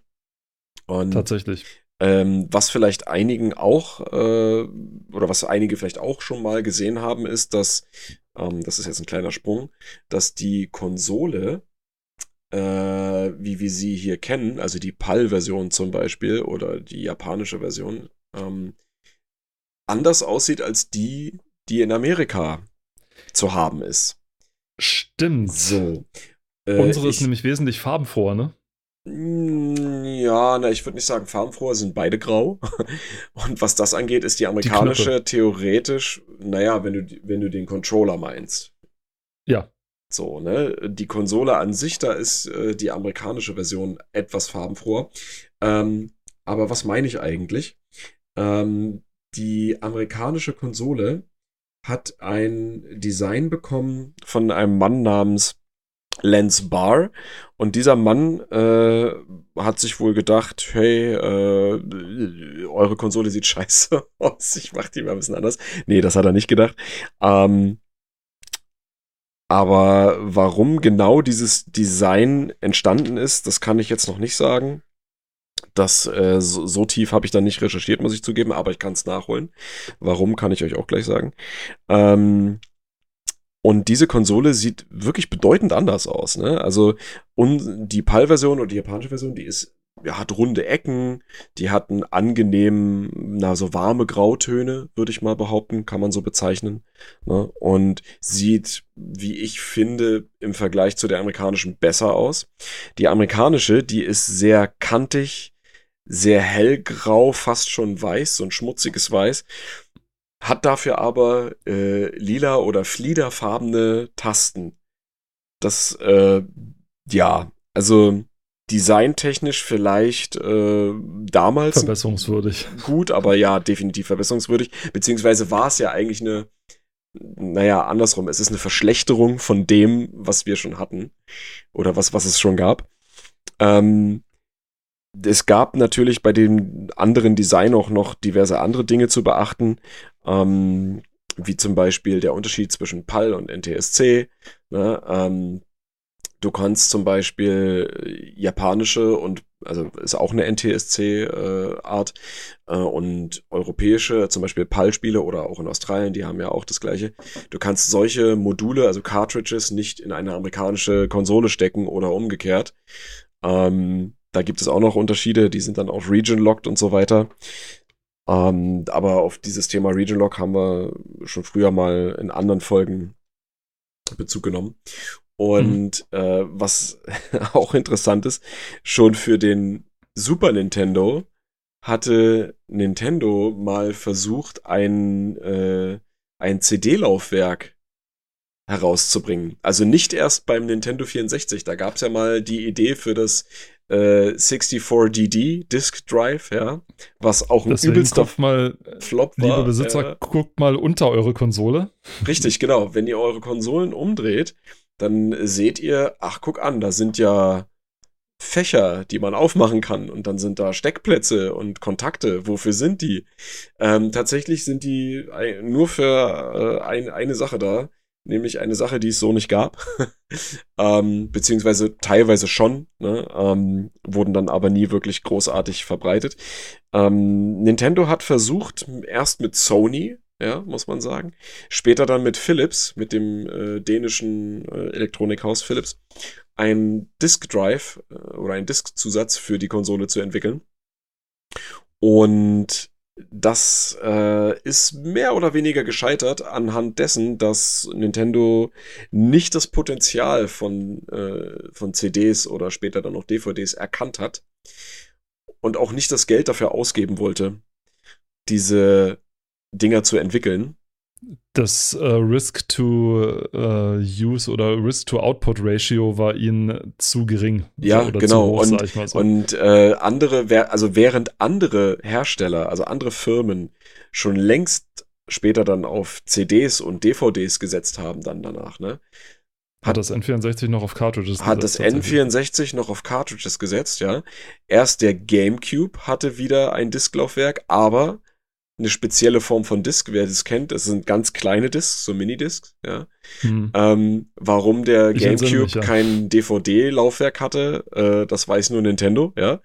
Und, Tatsächlich. Ähm, was vielleicht einigen auch, äh, oder was einige vielleicht auch schon mal gesehen haben, ist, dass, ähm, das ist jetzt ein kleiner Sprung, dass die Konsole, äh, wie wir sie hier kennen, also die PAL-Version zum Beispiel oder die japanische Version, ähm, anders aussieht als die, die in Amerika zu haben ist. Stimmt. So. Äh, Unsere ist nämlich wesentlich farbenfroher, ne? Ja, na, ich würde nicht sagen farbenfroher, sind beide grau. [LAUGHS] Und was das angeht, ist die amerikanische die theoretisch, naja, wenn du, wenn du den Controller meinst. Ja. So, ne? Die Konsole an sich, da ist äh, die amerikanische Version etwas farbenfroher. Ähm, aber was meine ich eigentlich? Ähm, die amerikanische Konsole hat ein Design bekommen von einem Mann namens Lance Barr. Und dieser Mann äh, hat sich wohl gedacht, hey, äh, eure Konsole sieht scheiße [LAUGHS] aus, ich mach die mal ein bisschen anders. Nee, das hat er nicht gedacht. Ähm, aber warum genau dieses Design entstanden ist, das kann ich jetzt noch nicht sagen. Das äh, so, so, tief habe ich dann nicht recherchiert, muss ich zugeben, aber ich kann es nachholen. Warum kann ich euch auch gleich sagen. Ähm, und diese Konsole sieht wirklich bedeutend anders aus. Ne? Also und die PAL-Version und die japanische Version, die ist ja, hat runde Ecken, die hat einen angenehmen, na, so warme Grautöne, würde ich mal behaupten, kann man so bezeichnen. Ne? Und sieht, wie ich finde, im Vergleich zu der amerikanischen besser aus. Die amerikanische, die ist sehr kantig, sehr hellgrau, fast schon weiß, so ein schmutziges Weiß hat dafür aber äh, lila oder fliederfarbene Tasten. Das, äh, ja, also designtechnisch vielleicht äh, damals verbesserungswürdig. Gut, aber ja, definitiv verbesserungswürdig. Beziehungsweise war es ja eigentlich eine, naja, andersrum. Es ist eine Verschlechterung von dem, was wir schon hatten. Oder was, was es schon gab. Ähm, es gab natürlich bei dem anderen Design auch noch diverse andere Dinge zu beachten, ähm, wie zum Beispiel der Unterschied zwischen PAL und NTSC. Ne? Ähm, du kannst zum Beispiel japanische und also ist auch eine NTSC-Art äh, äh, und europäische, zum Beispiel PAL-Spiele oder auch in Australien, die haben ja auch das gleiche. Du kannst solche Module, also Cartridges, nicht in eine amerikanische Konsole stecken oder umgekehrt. Ähm, da gibt es auch noch Unterschiede, die sind dann auch region-locked und so weiter. Ähm, aber auf dieses Thema Region-Lock haben wir schon früher mal in anderen Folgen Bezug genommen. Und mhm. äh, was [LAUGHS] auch interessant ist, schon für den Super Nintendo hatte Nintendo mal versucht, ein, äh, ein CD-Laufwerk herauszubringen. Also nicht erst beim Nintendo 64. Da gab es ja mal die Idee für das äh, 64DD Disk Drive, ja, was auch ein Deswegen übelster mal, Flop war. Liebe Besitzer, äh, guckt mal unter eure Konsole. Richtig, genau. Wenn ihr eure Konsolen umdreht, dann seht ihr, ach, guck an, da sind ja Fächer, die man aufmachen kann und dann sind da Steckplätze und Kontakte. Wofür sind die? Ähm, tatsächlich sind die nur für äh, ein, eine Sache da, nämlich eine Sache, die es so nicht gab. [LAUGHS] ähm, beziehungsweise teilweise schon, ne? ähm, wurden dann aber nie wirklich großartig verbreitet. Ähm, Nintendo hat versucht, erst mit Sony, ja, muss man sagen, später dann mit Philips, mit dem äh, dänischen äh, Elektronikhaus Philips, ein Disk Drive äh, oder ein Disk-Zusatz für die Konsole zu entwickeln. Und das äh, ist mehr oder weniger gescheitert anhand dessen, dass Nintendo nicht das Potenzial von, äh, von CDs oder später dann noch DVDs erkannt hat und auch nicht das Geld dafür ausgeben wollte, diese Dinger zu entwickeln das äh, Risk-to-Use äh, oder Risk-to-Output-Ratio war ihnen zu gering. Ja, genau. Hoch, und so. und äh, andere, also während andere Hersteller, also andere Firmen schon längst später dann auf CDs und DVDs gesetzt haben, dann danach, ne? Hat, hat das N64 noch auf Cartridges gesetzt? Hat das N64 noch auf Cartridges gesetzt, ja. Erst der GameCube hatte wieder ein Disklaufwerk, aber eine spezielle Form von Disk, wer das kennt. Das sind ganz kleine Disks, so Minidiscs, ja. Hm. Ähm, warum der ich GameCube mich, ja. kein DVD-Laufwerk hatte, äh, das weiß nur Nintendo, ja.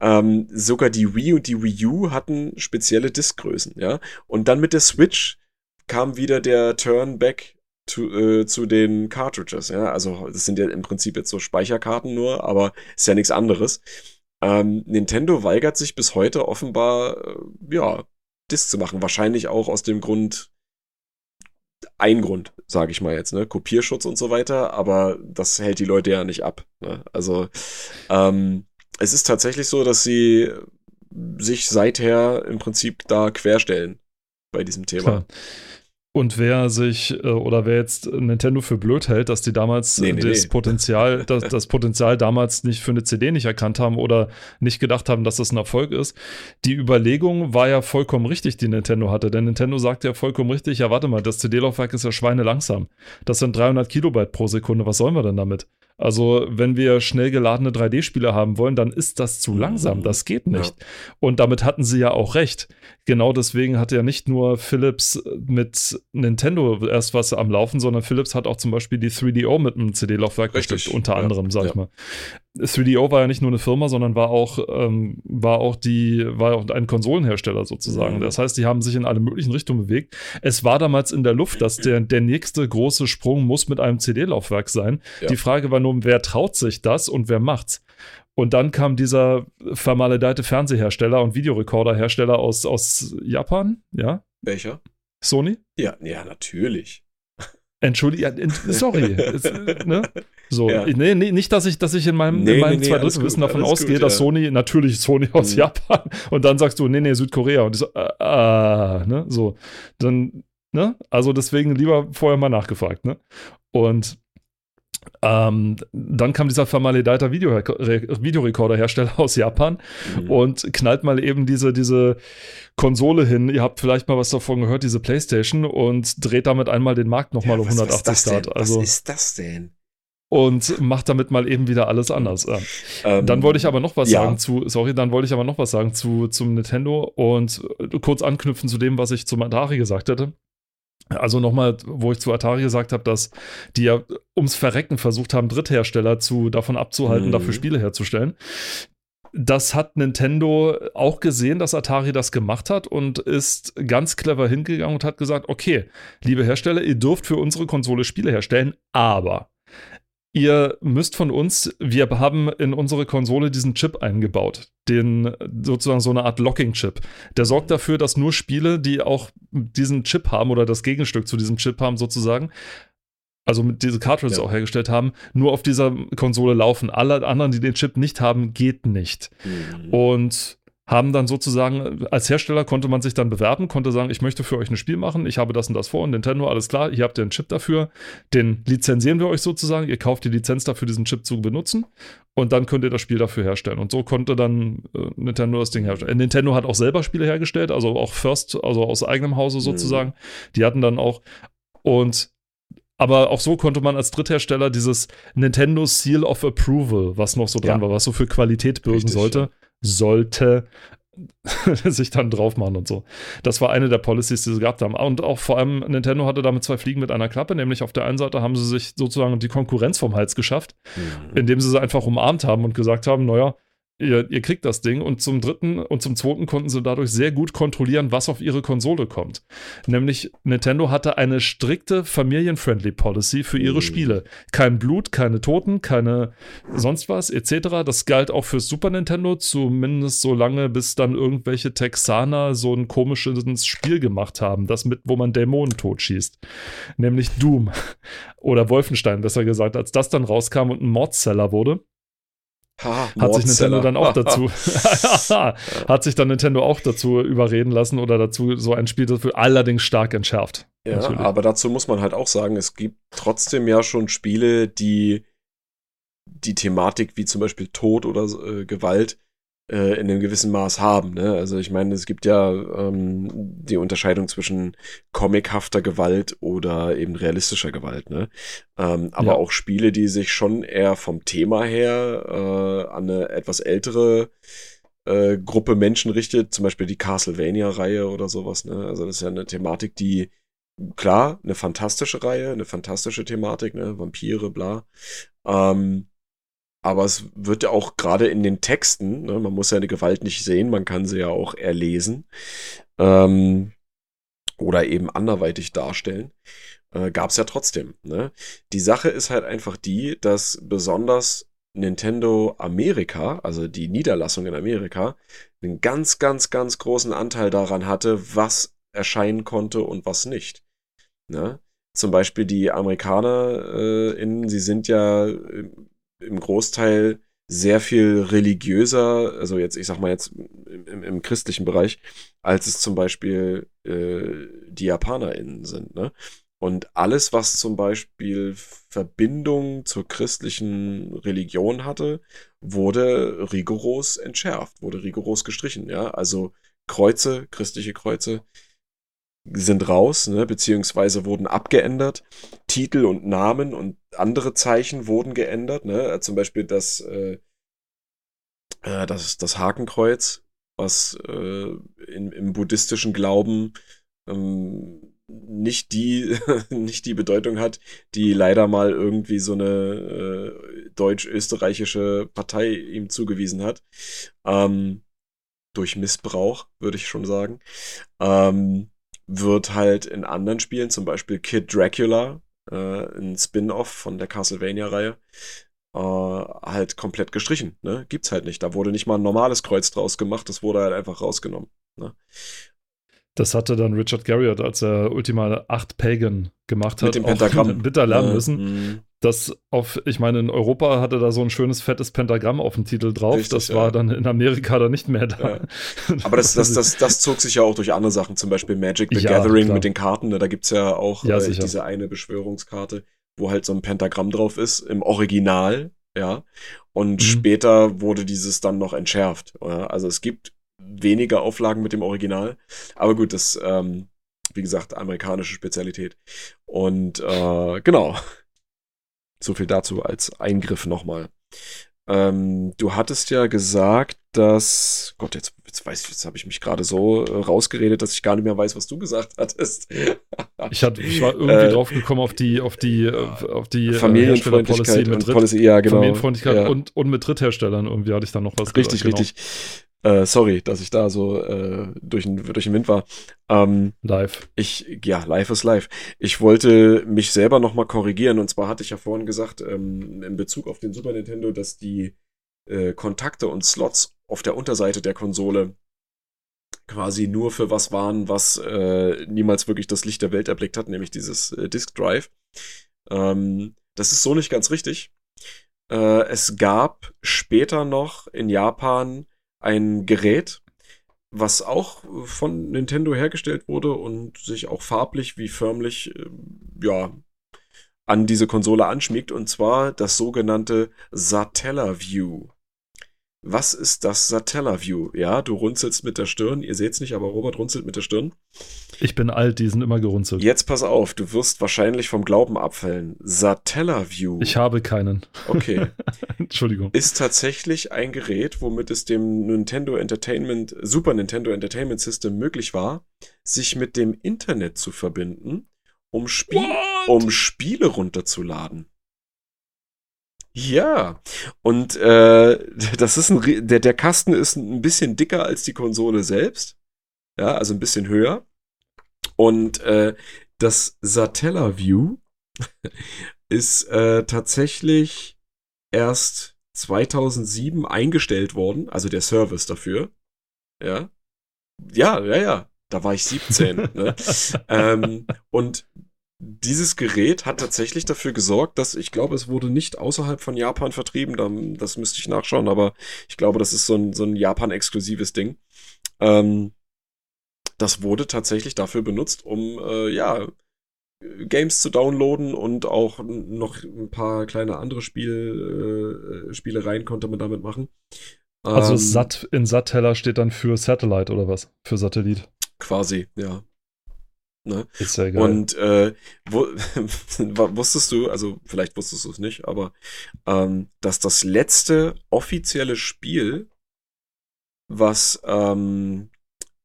Ähm, sogar die Wii und die Wii U hatten spezielle Diskgrößen, ja. Und dann mit der Switch kam wieder der Turn back zu, äh, zu den Cartridges, ja. Also, das sind ja im Prinzip jetzt so Speicherkarten nur, aber ist ja nichts anderes. Ähm, Nintendo weigert sich bis heute offenbar, äh, ja, Disc zu machen. Wahrscheinlich auch aus dem Grund, ein Grund, sage ich mal jetzt, ne? Kopierschutz und so weiter, aber das hält die Leute ja nicht ab. Ne? Also ähm, es ist tatsächlich so, dass sie sich seither im Prinzip da querstellen bei diesem Thema. Klar. Und wer sich äh, oder wer jetzt Nintendo für blöd hält, dass die damals nee, nee, das nee. Potenzial, [LAUGHS] das, das Potenzial damals nicht für eine CD nicht erkannt haben oder nicht gedacht haben, dass das ein Erfolg ist. Die Überlegung war ja vollkommen richtig, die Nintendo hatte. Denn Nintendo sagt ja vollkommen richtig, ja warte mal, das CD-Laufwerk ist ja schweinelangsam. Das sind 300 Kilobyte pro Sekunde, was sollen wir denn damit? Also, wenn wir schnell geladene 3D-Spiele haben wollen, dann ist das zu langsam. Mhm. Das geht nicht. Ja. Und damit hatten sie ja auch recht. Genau deswegen hat ja nicht nur Philips mit Nintendo erst was am Laufen, sondern Philips hat auch zum Beispiel die 3DO mit einem CD-Laufwerk bestückt, unter ja. anderem, sag ja. ich mal. 3DO war ja nicht nur eine Firma, sondern war auch, ähm, war auch die, war auch ein Konsolenhersteller sozusagen. Mhm. Das heißt, die haben sich in alle möglichen Richtungen bewegt. Es war damals in der Luft, dass der, der nächste große Sprung muss mit einem CD-Laufwerk sein. Ja. Die Frage war nur, wer traut sich das und wer macht's? Und dann kam dieser vermaledeite Fernsehersteller und Videorekorderhersteller aus, aus Japan, ja? Welcher? Sony? Ja, ja, natürlich. Entschuldige, [LAUGHS] sorry. ne? So, ja. nee, nee, nicht, dass ich, dass ich in meinem, nee, in meinem nee, zwei Drittel Wissen davon ausgehe, gut, dass ja. Sony, natürlich Sony aus mhm. Japan, und dann sagst du, nee, nee, Südkorea. Und ich so, äh, äh, ne? So, dann, ne? Also deswegen lieber vorher mal nachgefragt, ne? Und ähm, dann kam dieser vermaledeiter Videorekorderhersteller aus Japan mhm. und knallt mal eben diese, diese Konsole hin. Ihr habt vielleicht mal was davon gehört, diese Playstation, und dreht damit einmal den Markt nochmal ja, um 180 Grad. Also, was ist das denn? Und macht damit mal eben wieder alles anders. Ähm, dann wollte ich aber noch was ja. sagen zu, sorry, dann wollte ich aber noch was sagen zu, zum Nintendo und kurz anknüpfen zu dem, was ich zum Atari gesagt hätte. Also nochmal, wo ich zu Atari gesagt habe, dass die ja ums Verrecken versucht haben, Dritthersteller zu, davon abzuhalten, mhm. dafür Spiele herzustellen. Das hat Nintendo auch gesehen, dass Atari das gemacht hat und ist ganz clever hingegangen und hat gesagt, okay, liebe Hersteller, ihr dürft für unsere Konsole Spiele herstellen, aber ihr müsst von uns, wir haben in unsere Konsole diesen Chip eingebaut, den sozusagen so eine Art Locking-Chip. Der sorgt dafür, dass nur Spiele, die auch diesen Chip haben oder das Gegenstück zu diesem Chip haben, sozusagen, also mit diese Cartridges ja. auch hergestellt haben, nur auf dieser Konsole laufen. Alle anderen, die den Chip nicht haben, geht nicht. Mhm. Und haben dann sozusagen, als Hersteller konnte man sich dann bewerben, konnte sagen, ich möchte für euch ein Spiel machen, ich habe das und das vor und Nintendo, alles klar, hier habt ihr einen Chip dafür, den lizenzieren wir euch sozusagen, ihr kauft die Lizenz dafür, diesen Chip zu benutzen und dann könnt ihr das Spiel dafür herstellen. Und so konnte dann äh, Nintendo das Ding herstellen. Äh, Nintendo hat auch selber Spiele hergestellt, also auch First, also aus eigenem Hause mhm. sozusagen. Mhm. Die hatten dann auch und aber auch so konnte man als Dritthersteller dieses Nintendo Seal of Approval, was noch so dran ja. war, was so für Qualität bürgen Richtig, sollte, sollte [LAUGHS] sich dann drauf machen und so. Das war eine der Policies, die sie gehabt haben. Und auch vor allem Nintendo hatte damit zwei Fliegen mit einer Klappe, nämlich auf der einen Seite haben sie sich sozusagen die Konkurrenz vom Hals geschafft, mhm. indem sie sie einfach umarmt haben und gesagt haben, naja, ihr, ihr kriegt das Ding. Und zum dritten und zum zweiten konnten sie dadurch sehr gut kontrollieren, was auf ihre Konsole kommt. Nämlich Nintendo hatte eine strikte Familienfriendly Policy für ihre. Spiele. Kein Blut, keine Toten, keine sonst was, etc. Das galt auch fürs Super Nintendo, zumindest so lange, bis dann irgendwelche Texaner so ein komisches Spiel gemacht haben, das mit, wo man Dämonen totschießt. Nämlich Doom. [LAUGHS] Oder Wolfenstein, besser gesagt, als das dann rauskam und ein Mordseller wurde Ha, hat sich Nintendo dann auch dazu [LAUGHS] [LAUGHS] hat sich dann Nintendo auch dazu überreden lassen oder dazu so ein Spiel dafür allerdings stark entschärft. Ja, natürlich. aber dazu muss man halt auch sagen, es gibt trotzdem ja schon Spiele, die die Thematik wie zum Beispiel Tod oder äh, Gewalt äh, in einem gewissen Maß haben. Ne? Also ich meine, es gibt ja ähm, die Unterscheidung zwischen comichafter Gewalt oder eben realistischer Gewalt. Ne? Ähm, aber ja. auch Spiele, die sich schon eher vom Thema her äh, an eine etwas ältere äh, Gruppe Menschen richtet, zum Beispiel die Castlevania-Reihe oder sowas. Ne? Also das ist ja eine Thematik, die klar, eine fantastische Reihe, eine fantastische Thematik, ne? Vampire, bla. Ähm, aber es wird ja auch gerade in den Texten, ne, man muss ja eine Gewalt nicht sehen, man kann sie ja auch erlesen ähm, oder eben anderweitig darstellen. Äh, Gab es ja trotzdem. Ne? Die Sache ist halt einfach die, dass besonders Nintendo Amerika, also die Niederlassung in Amerika, einen ganz, ganz, ganz großen Anteil daran hatte, was erscheinen konnte und was nicht. Ne? Zum Beispiel die Amerikaner, äh, sie sind ja im Großteil sehr viel religiöser, also jetzt, ich sag mal jetzt im, im christlichen Bereich, als es zum Beispiel äh, die JapanerInnen sind. Ne? Und alles, was zum Beispiel Verbindung zur christlichen Religion hatte, wurde rigoros entschärft, wurde rigoros gestrichen. Ja, also Kreuze, christliche Kreuze, sind raus, ne, beziehungsweise wurden abgeändert. Titel und Namen und andere Zeichen wurden geändert. Ne? Zum Beispiel das, äh, äh, das, das Hakenkreuz, was äh, in, im buddhistischen Glauben ähm, nicht die, [LAUGHS] nicht die Bedeutung hat, die leider mal irgendwie so eine äh, deutsch-österreichische Partei ihm zugewiesen hat. Ähm, durch Missbrauch, würde ich schon sagen. Ähm, wird halt in anderen Spielen, zum Beispiel Kid Dracula, äh, ein Spin-off von der Castlevania-Reihe, äh, halt komplett gestrichen. Ne? Gibt's halt nicht. Da wurde nicht mal ein normales Kreuz draus gemacht, das wurde halt einfach rausgenommen. Ne? Das hatte dann Richard Garriott, als er Ultima 8 Pagan gemacht hat, [LAUGHS] mit dem Pentagramm bitter lernen müssen. Das auf, ich meine, in Europa hatte da so ein schönes fettes Pentagramm auf dem Titel drauf. Richtig, das war dann in Amerika dann nicht mehr da. Ja. Aber das, das, das, das zog sich ja auch durch andere Sachen, zum Beispiel Magic the ja, Gathering klar. mit den Karten. Ne? Da gibt es ja auch äh, diese eine Beschwörungskarte, wo halt so ein Pentagramm drauf ist, im Original, ja. Und mhm. später wurde dieses dann noch entschärft. Also es gibt weniger Auflagen mit dem Original. Aber gut, das, ähm, wie gesagt, amerikanische Spezialität. Und äh, genau. So viel dazu als Eingriff nochmal. Ähm, du hattest ja gesagt, dass. Gott, jetzt, jetzt weiß jetzt habe ich mich gerade so äh, rausgeredet, dass ich gar nicht mehr weiß, was du gesagt hattest. [LAUGHS] ich, hatte, ich war irgendwie äh, drauf gekommen auf die, auf die, auf die äh, Familienfreundlichkeit und Policy, ja, genau. Familienfreundlichkeit ja. Und, und mit Drittherstellern irgendwie hatte ich dann noch was Richtig, gesagt, genau. richtig. Äh, sorry, dass ich da so äh, durch, den, durch den Wind war. Ähm, live. Ich, ja, live ist live. Ich wollte mich selber nochmal korrigieren. Und zwar hatte ich ja vorhin gesagt, ähm, in Bezug auf den Super Nintendo, dass die äh, Kontakte und Slots auf der Unterseite der Konsole quasi nur für was waren, was äh, niemals wirklich das Licht der Welt erblickt hat, nämlich dieses äh, Disk Drive. Ähm, das ist so nicht ganz richtig. Äh, es gab später noch in Japan ein Gerät, was auch von Nintendo hergestellt wurde und sich auch farblich wie förmlich, äh, ja, an diese Konsole anschmiegt, und zwar das sogenannte Satellaview. Was ist das Satellaview? Ja, du runzelst mit der Stirn. Ihr seht es nicht, aber Robert runzelt mit der Stirn. Ich bin alt, die sind immer gerunzelt. Jetzt pass auf, du wirst wahrscheinlich vom Glauben abfällen. Satellaview. Ich habe keinen. Okay. [LAUGHS] Entschuldigung. Ist tatsächlich ein Gerät, womit es dem Nintendo Entertainment, Super Nintendo Entertainment System möglich war, sich mit dem Internet zu verbinden, um, Spiel um Spiele runterzuladen. Ja, und äh, [LAUGHS] das ist ein, der, der Kasten ist ein bisschen dicker als die Konsole selbst. Ja, also ein bisschen höher. Und äh, das Satellaview [LAUGHS] ist äh, tatsächlich erst 2007 eingestellt worden, also der Service dafür. Ja. Ja, ja, ja. Da war ich 17. ne? [LAUGHS] ähm, und dieses Gerät hat tatsächlich dafür gesorgt, dass ich glaube, es wurde nicht außerhalb von Japan vertrieben. Das müsste ich nachschauen, aber ich glaube, das ist so ein, so ein Japan-exklusives Ding. Ähm, das wurde tatsächlich dafür benutzt, um äh, ja Games zu downloaden und auch noch ein paar kleine andere Spiel, äh, Spielereien konnte man damit machen. Also ähm, SAT in SAT-Teller steht dann für Satellite oder was? Für Satellit. Quasi, ja. Ne? Ist ja geil. Und äh, wo, [LAUGHS] wusstest du, also vielleicht wusstest du es nicht, aber ähm, dass das letzte offizielle Spiel was ähm,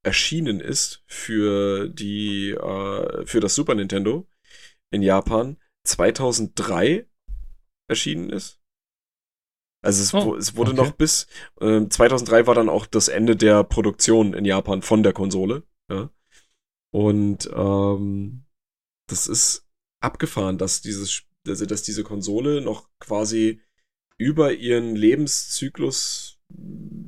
erschienen ist für die äh, für das Super Nintendo in Japan 2003 erschienen ist. Also es, Oh, es wurde okay. noch bis äh, 2003 war dann auch das Ende der Produktion in Japan von der Konsole. Ja. Und ähm, das ist abgefahren, dass dieses, also dass diese Konsole noch quasi über ihren Lebenszyklus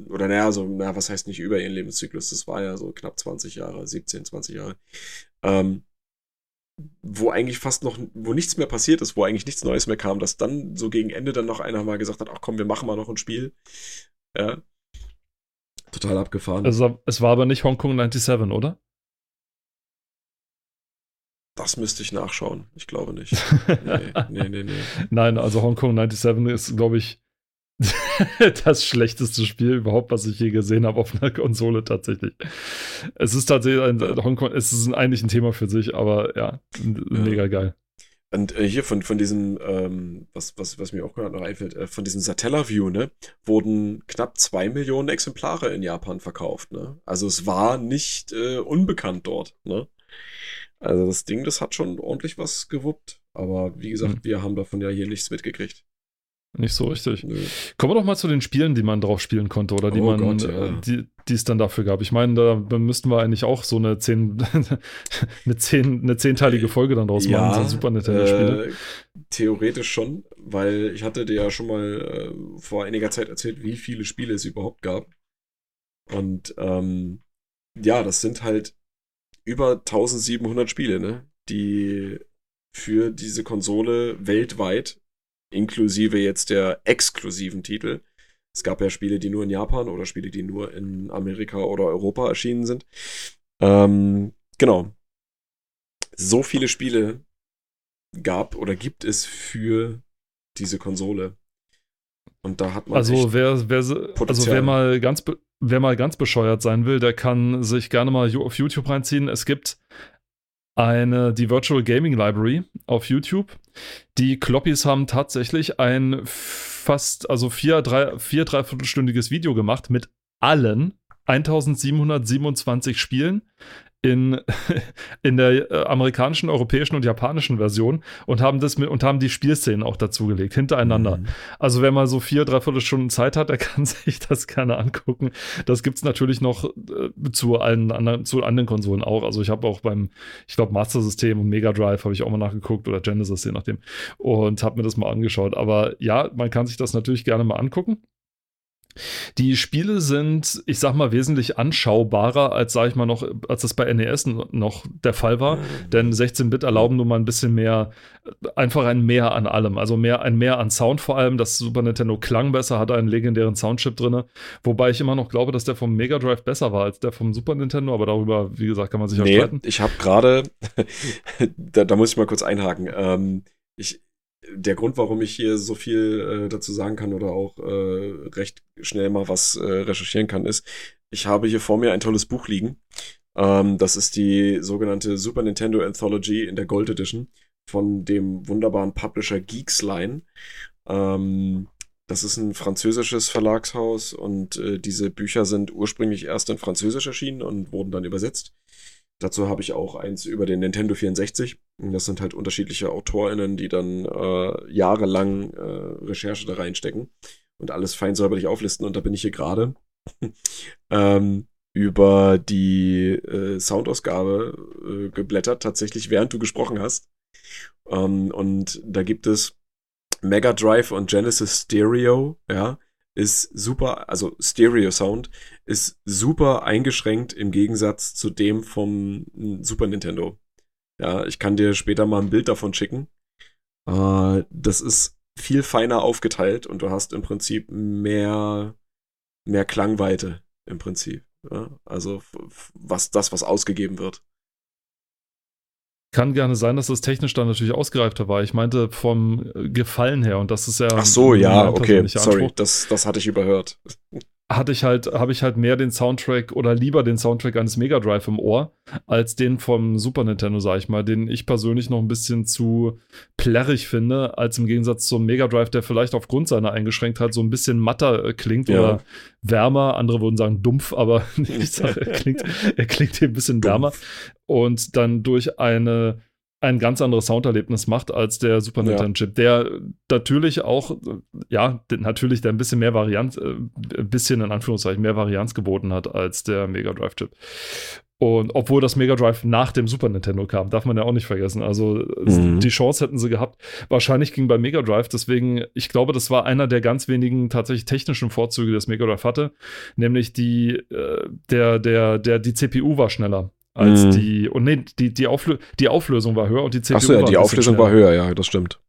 oder naja, so, na, was heißt nicht über ihren Lebenszyklus? Das war ja so knapp 20 Jahre, 17, 20 Jahre. Ähm, wo eigentlich fast noch, wo nichts mehr passiert ist, wo eigentlich nichts Neues mehr kam, dass dann so gegen Ende dann noch einer mal gesagt hat, ach komm, wir machen mal noch ein Spiel. Ja. Total abgefahren. Also, es war aber nicht Hongkong 97, oder? Das müsste ich nachschauen. Ich glaube nicht. [LAUGHS] Nee, nee, nee, nee. Nein, also Hongkong 97 ist, glaube ich, [LAUGHS] das schlechteste Spiel überhaupt, was ich je gesehen habe auf einer Konsole tatsächlich. Es ist tatsächlich ein Hongkong, es ist eigentlich ein Thema für sich, aber ja, mega geil. Und äh, hier von, von diesem, ähm, was, was, was mir auch gerade noch einfällt, äh, von diesem Satellaview, ne, wurden knapp zwei Millionen Exemplare in Japan verkauft, ne? Also es war nicht äh, unbekannt dort, ne? Also das Ding, das hat schon ordentlich was gewuppt. Aber wie gesagt, Hm. wir haben davon ja hier nichts mitgekriegt. Nicht so richtig. Nö. Kommen wir doch mal zu den Spielen, die man drauf spielen konnte oder die Oh man, Gott, ja. äh, die, die es dann dafür gab. Ich meine, da müssten wir eigentlich auch so eine zehn, [LAUGHS] eine zehn, eine zehnteilige Folge dann draus machen, so Super Nintendo-Spiele. äh, theoretisch schon, weil ich hatte dir ja schon mal äh, vor einiger Zeit erzählt, wie viele Spiele es überhaupt gab. Und ähm, ja, das sind halt über 1700 Spiele, ne? Die für diese Konsole weltweit, inklusive jetzt der exklusiven Titel, es gab ja Spiele, die nur in Japan oder Spiele, die nur in Amerika oder Europa erschienen sind. Ähm, genau. So viele Spiele gab oder gibt es für diese Konsole. Und da hat man Also wer, wer, also wer mal ganz wer mal ganz bescheuert sein will, der kann sich gerne mal auf YouTube reinziehen. Es gibt eine, die Virtual Gaming Library auf YouTube. Die Kloppis haben tatsächlich ein fast, also vier, drei, vier, dreiviertelstündiges Video gemacht mit allen 1727 Spielen in, [LAUGHS] in der äh, amerikanischen, europäischen und japanischen Version und haben das mit und haben die Spielszenen auch dazugelegt, hintereinander. Mhm. Also wer mal so vier, dreiviertel Stunden Zeit hat, [LAUGHS] der kann sich das gerne angucken. Das gibt es natürlich noch äh, zu allen anderen, zu anderen Konsolen auch. Also ich habe auch beim, ich glaube, Master System und Mega Drive habe ich auch mal nachgeguckt oder Genesis, je nachdem. Und habe mir das mal angeschaut. Aber ja, man kann sich das natürlich gerne mal angucken. Die Spiele sind, ich sag mal, wesentlich anschaubarer, als sag ich mal noch, als das bei NES noch der Fall war. Denn 16-Bit erlauben nun mal ein bisschen mehr, einfach ein Mehr an allem. Also mehr, ein Mehr an Sound vor allem. Das Super Nintendo klang besser, hatte einen legendären Soundchip drin. Wobei ich immer noch glaube, dass der vom Mega Drive besser war als der vom Super Nintendo. Aber darüber, wie gesagt, kann man sich ja Nee, streiten. ich habe gerade, [LAUGHS] da, da muss ich mal kurz einhaken. Ähm, ich, der Grund, warum ich hier so viel äh, dazu sagen kann oder auch äh, recht schnell mal was äh, recherchieren kann, ist, ich habe hier vor mir ein tolles Buch liegen. Ähm, das ist die sogenannte Super Nintendo Anthology in der Gold Edition von dem wunderbaren Publisher Geeksline. Ähm, das ist ein französisches Verlagshaus und äh, diese Bücher sind ursprünglich erst in Französisch erschienen und wurden dann übersetzt. Dazu habe ich auch eins über den Nintendo 64. Und Das sind halt unterschiedliche AutorInnen, die dann äh, jahrelang äh, Recherche da reinstecken und alles fein säuberlich auflisten. Und da bin ich hier gerade [LAUGHS] ähm, über die äh, Soundausgabe äh, geblättert, tatsächlich während du gesprochen hast. Ähm, und da gibt es Mega Drive und Genesis Stereo, ja, ist super, also Stereo Sound ist super eingeschränkt im Gegensatz zu dem vom mm, Super Nintendo. Ja, ich kann dir später mal ein Bild davon schicken. Äh, das ist viel feiner aufgeteilt und du hast im Prinzip mehr, mehr Klangweite im Prinzip. Ja? Also was das, was ausgegeben wird. Kann gerne sein, dass das technisch dann natürlich ausgereifter war. Ich meinte vom äh, Gefallen her und das ist ja. Ach so, ja, okay, sorry, das, das hatte ich überhört. Hatte ich halt, habe ich halt mehr den Soundtrack oder lieber den Soundtrack eines Mega Drive im Ohr, als den vom Super Nintendo, sag ich mal, den ich persönlich noch ein bisschen zu plärrig finde, als im Gegensatz zum Mega Drive, der vielleicht aufgrund seiner Eingeschränktheit so ein bisschen matter äh, klingt ja. oder wärmer. Andere würden sagen dumpf, aber ich [LAUGHS] sage, [LAUGHS] er klingt, er klingt hier ein bisschen wärmer. Und dann durch eine ein ganz anderes Sounderlebnis macht als der Super. Nintendo Chip, der natürlich auch, ja, natürlich der ein bisschen mehr Varianz, äh, ein bisschen in Anführungszeichen mehr Varianz geboten hat als der Mega Drive Chip. Und obwohl das Mega Drive nach dem Super Nintendo kam, darf man ja auch nicht vergessen. Also mhm. die Chance hätten sie gehabt. Wahrscheinlich ging bei Mega Drive, deswegen, ich glaube, das war einer der ganz wenigen tatsächlich technischen Vorzüge, das Mega Drive hatte. Nämlich die, äh, der, der, der, die CPU war schneller als mhm. die. Und nee, die, die, Auflö die Auflösung war höher und die CPU Achso, ja, die Auflösung schneller. war höher, ja, das stimmt.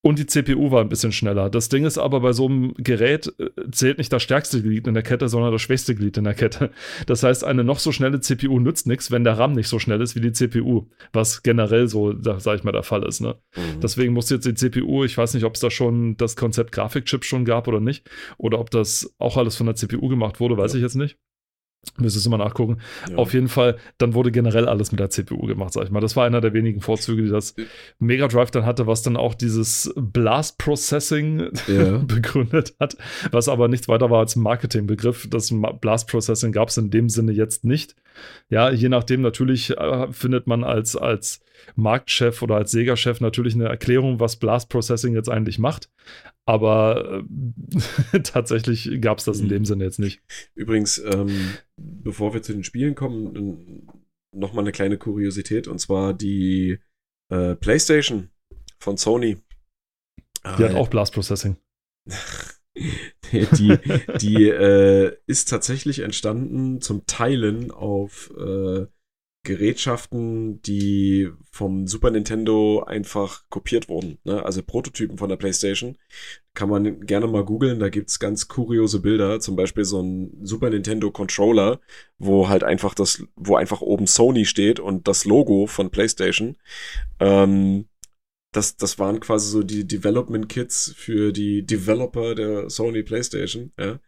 Und die CPU war ein bisschen schneller. Das Ding ist aber bei so einem Gerät äh, zählt nicht das stärkste Glied in der Kette, sondern das schwächste Glied in der Kette. Das heißt, eine noch so schnelle CPU nützt nichts, wenn der RAM nicht so schnell ist wie die CPU. Was generell so, sag ich mal, der Fall ist. Ne? Mhm. Deswegen muss jetzt die CPU, ich weiß nicht, ob es da schon das Konzept Grafikchip schon gab oder nicht. Oder ob das auch alles von der CPU gemacht wurde, weiß ja. ich jetzt nicht. Müsstest du mal nachgucken. Ja. Auf jeden Fall, dann wurde generell alles mit der CPU gemacht, sag ich mal. Das war einer der wenigen Vorzüge, die das Mega Drive dann hatte, was dann auch dieses Blast Processing ja. [LAUGHS] begründet hat, was aber nichts weiter war als Marketingbegriff. Das Blast Processing gab es in dem Sinne jetzt nicht. Ja, je nachdem, natürlich äh, findet man als, als Marktchef oder als Sega-Chef natürlich eine Erklärung, was Blast Processing jetzt eigentlich macht. Aber äh, [LAUGHS] tatsächlich gab es das in mhm. dem Sinne jetzt nicht. Übrigens, ähm, bevor wir zu den Spielen kommen, nochmal eine kleine Kuriosität und zwar die äh, PlayStation von Sony. Die äh, hat auch Blast Processing. [LAUGHS] die die äh, ist tatsächlich entstanden zum Teilen auf äh, Gerätschaften, die vom Super Nintendo einfach kopiert wurden. Ne? Also Prototypen von der PlayStation. Kann man gerne mal googeln, da gibt es ganz kuriose Bilder. Zum Beispiel so ein Super Nintendo Controller, wo halt einfach das, wo einfach oben Sony steht und das Logo von PlayStation. Ähm, das, das waren quasi so die Development Kits für die Developer der Sony PlayStation. Ja?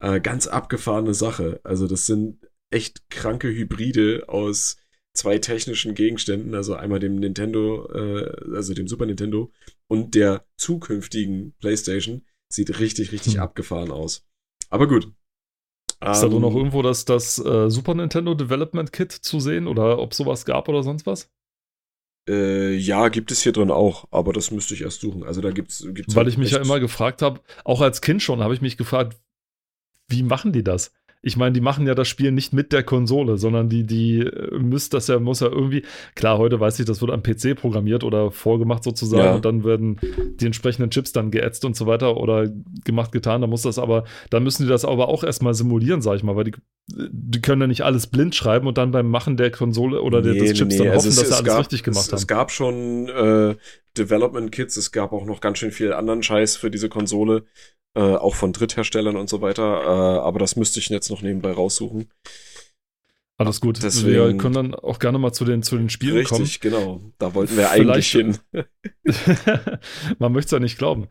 Äh, ganz abgefahrene Sache. Also das sind echt kranke Hybride aus zwei technischen Gegenständen, also einmal dem Nintendo, äh, also dem Super Nintendo und der zukünftigen PlayStation. Sieht richtig, richtig hm. abgefahren aus. Aber gut. Ist da nur noch ähm, irgendwo das, das uh, Super Nintendo Development Kit zu sehen oder ob sowas gab oder sonst was? Äh, ja, gibt es hier drin auch, aber das müsste ich erst suchen. Also da gibt's, gibt's Weil halt ich mich ja immer gefragt habe, auch als Kind schon, habe ich mich gefragt, wie machen die das? Ich meine, die machen ja das Spiel nicht mit der Konsole, sondern die, die äh, müsst das ja, muss ja irgendwie, klar, heute weiß ich, das wird am PC programmiert oder vorgemacht sozusagen ja. und dann werden die entsprechenden Chips dann geätzt und so weiter oder gemacht, getan, da muss das aber, da müssen die das aber auch erstmal simulieren, sag ich mal, weil die, die können ja nicht alles blind schreiben und dann beim Machen der Konsole oder nee, des Chips nee, dann also hoffen, dass sie alles gab, richtig gemacht es, haben. Es gab schon äh, Development Kits, es gab auch noch ganz schön viel anderen Scheiß für diese Konsole äh, auch von Drittherstellern und so weiter. Äh, aber das müsste ich jetzt noch nebenbei raussuchen. Alles gut. Deswegen, wir können dann auch gerne mal zu den, zu den Spielen richtig, kommen. Richtig, genau. Da wollten wir eigentlich hin. [LAUGHS] Man möchte es ja nicht glauben.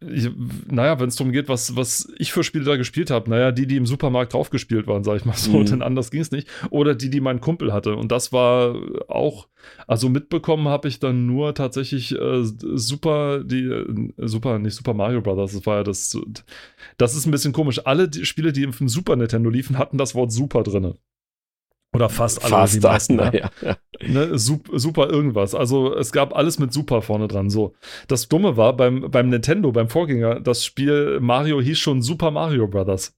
Ich, naja, wenn es darum geht, was, was ich für Spiele da gespielt habe, naja, die, die im Supermarkt draufgespielt waren, sag ich mal so, mhm. denn anders ging es nicht. Oder die, die mein Kumpel hatte. Und das war auch, also mitbekommen habe ich dann nur tatsächlich äh, Super, die, äh, Super, nicht Super Mario Brothers, das war ja das, das ist ein bisschen komisch. Alle die Spiele, die im Super Nintendo liefen, hatten das Wort Super drin. Oder fast alle. Fast die meisten, das, ne? ja. ne? Super, super irgendwas. Also es gab alles mit Super vorne dran. So. Das Dumme war beim, beim Nintendo, beim Vorgänger, das Spiel Mario hieß schon Super Mario Brothers.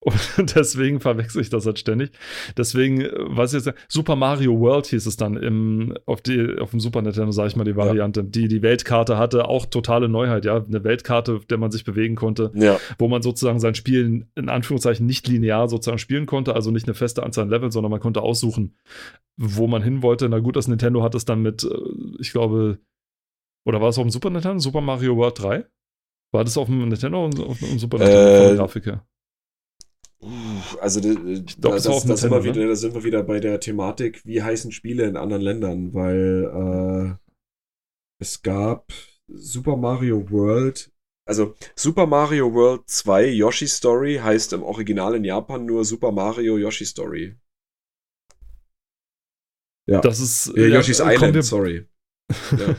Und [LAUGHS] deswegen verwechsel ich das halt ständig. Deswegen, äh, was jetzt, Super Mario World hieß es dann im, auf, die, auf dem Super Nintendo, sage ich mal, die Variante, ja. die die Weltkarte hatte, auch totale Neuheit, ja. Eine Weltkarte, der man sich bewegen konnte, ja. wo man sozusagen sein Spiel in Anführungszeichen nicht linear sozusagen spielen konnte, also nicht eine feste Anzahl an Level, sondern man konnte aussuchen, wo man hin wollte. Na gut, das Nintendo hat es dann mit, äh, ich glaube, oder war es auf dem Super Nintendo? Super Mario World 3? War das auf dem Nintendo und auf dem Super Nintendo äh, von der Grafik her? Also da, da, das, das, das sind wir wieder, da sind wir wieder bei der Thematik, wie heißen Spiele in anderen Ländern, weil äh, es gab Super Mario World Also Super Mario World 2 Yoshi Story heißt im Original in Japan nur Super Mario Yoshi Story. Ja. Das ist äh, Yoshi's Island, sorry. [LAUGHS] Ja.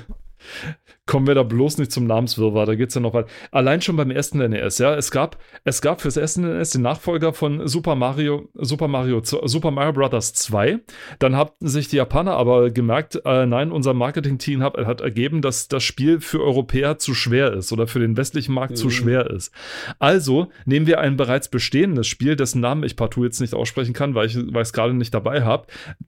Kommen wir da bloß nicht zum Namenswirrwarr, da geht es ja noch weiter. Allein schon beim ersten NES, ja, es gab, es gab fürs erste NES den Nachfolger von Super Mario, Super Mario, Super Mario Bros. 2. Dann hatten sich die Japaner aber gemerkt, äh, nein, unser Marketing-Team hat, hat, ergeben, dass das Spiel für Europäer zu schwer ist oder für den westlichen Markt mhm. zu schwer ist. Also nehmen wir ein bereits bestehendes Spiel, dessen Namen ich partout jetzt nicht aussprechen kann, weil ich es gerade nicht dabei habe,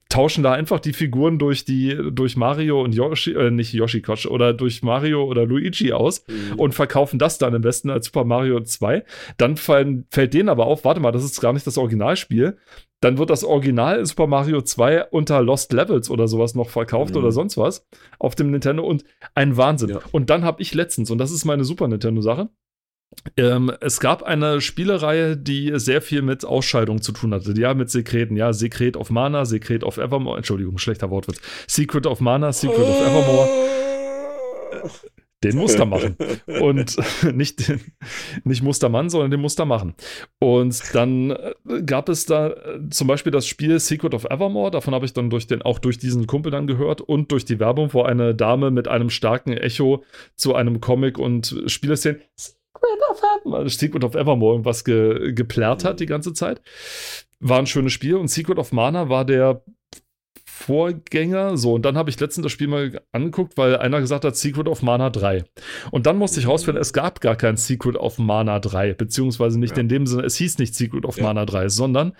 tauschen da einfach die Figuren durch die, durch Mario und Yoshi, äh, nicht Yoshi Quatsch, oder durch Mario oder Luigi aus mhm. und verkaufen das dann am besten als Super Mario 2. Dann fallen, fällt denen aber auf, warte mal, das ist gar nicht das Originalspiel. Dann wird das Original Super Mario 2 unter Lost Levels oder sowas noch verkauft mhm. oder sonst was auf dem Nintendo und ein Wahnsinn. Ja. Und dann habe ich letztens, und das ist meine Super Nintendo-Sache, ähm, es gab eine Spielereihe, die sehr viel mit Ausscheidung zu tun hatte. Ja, mit Sekreten. Ja, Sekret of Mana, Sekret of Evermore. Entschuldigung, schlechter Wortwitz. Secret of Mana, Secret of Evermore. [LAUGHS] Den Muster machen. Und [LAUGHS] nicht, den, nicht Mustermann, sondern den Muster machen. Und dann äh, gab es da äh, zum Beispiel das Spiel Secret of Evermore. Davon habe ich dann durch den, auch durch diesen Kumpel dann gehört und durch die Werbung, wo eine Dame mit einem starken Echo zu einem Comic und Spieleszenen Secret of Evermore, Secret of Evermore irgendwas ge, geplärrt hat die ganze Zeit. War ein schönes Spiel und Secret of Mana war der Vorgänger. So, und dann habe ich letztens das Spiel mal angeguckt, weil einer gesagt hat, Secret of Mana 3. Und dann musste ich rausfinden, es gab gar kein Secret of Mana 3, beziehungsweise nicht ja. in dem Sinne, es hieß nicht Secret of ja. Mana 3, sondern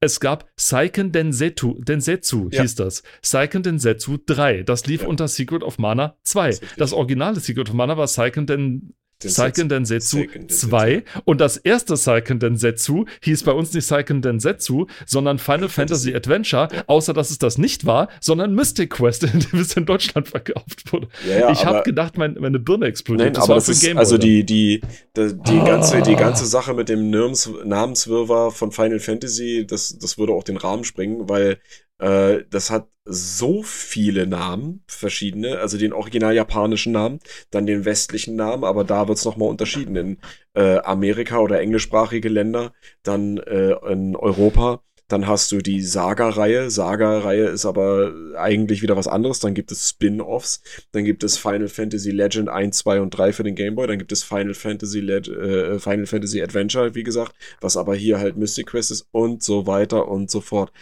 es gab Seiken Densetsu, Densetsu ja. hieß das. Seiken Densetsu 3. Das lief unter Secret of Mana 2. Das, das originale Secret of Mana war Seiken Den Seiken Densetsu 2 und das erste Seiken Densetsu hieß bei uns nicht Seiken Densetsu, sondern Final Fantasy Adventure, außer dass es das nicht war, sondern Mystic Quest, [LAUGHS] in dem es in Deutschland verkauft wurde. Ja, ja, ich habe gedacht, mein, meine Birne explodiert. Nein, das aber das ist, also die, die, die, die, ah. ganze, die ganze Sache mit dem Namenswirrwarr von Final Fantasy, das, das würde auch den Rahmen springen, weil äh, das hat so viele Namen, verschiedene, also den original japanischen Namen, dann den westlichen Namen, aber da wird es nochmal unterschieden in äh, Amerika oder englischsprachige Länder, dann äh, in Europa. Dann hast du die Saga-Reihe. Saga-Reihe ist aber eigentlich wieder was anderes. Dann gibt es Spin-offs. Dann gibt es Final Fantasy Legend 1, 2 und 3 für den Game Boy. Dann gibt es Final Fantasy, Le äh, Final Fantasy Adventure, wie gesagt, was aber hier halt Mystic Quest ist und so weiter und so fort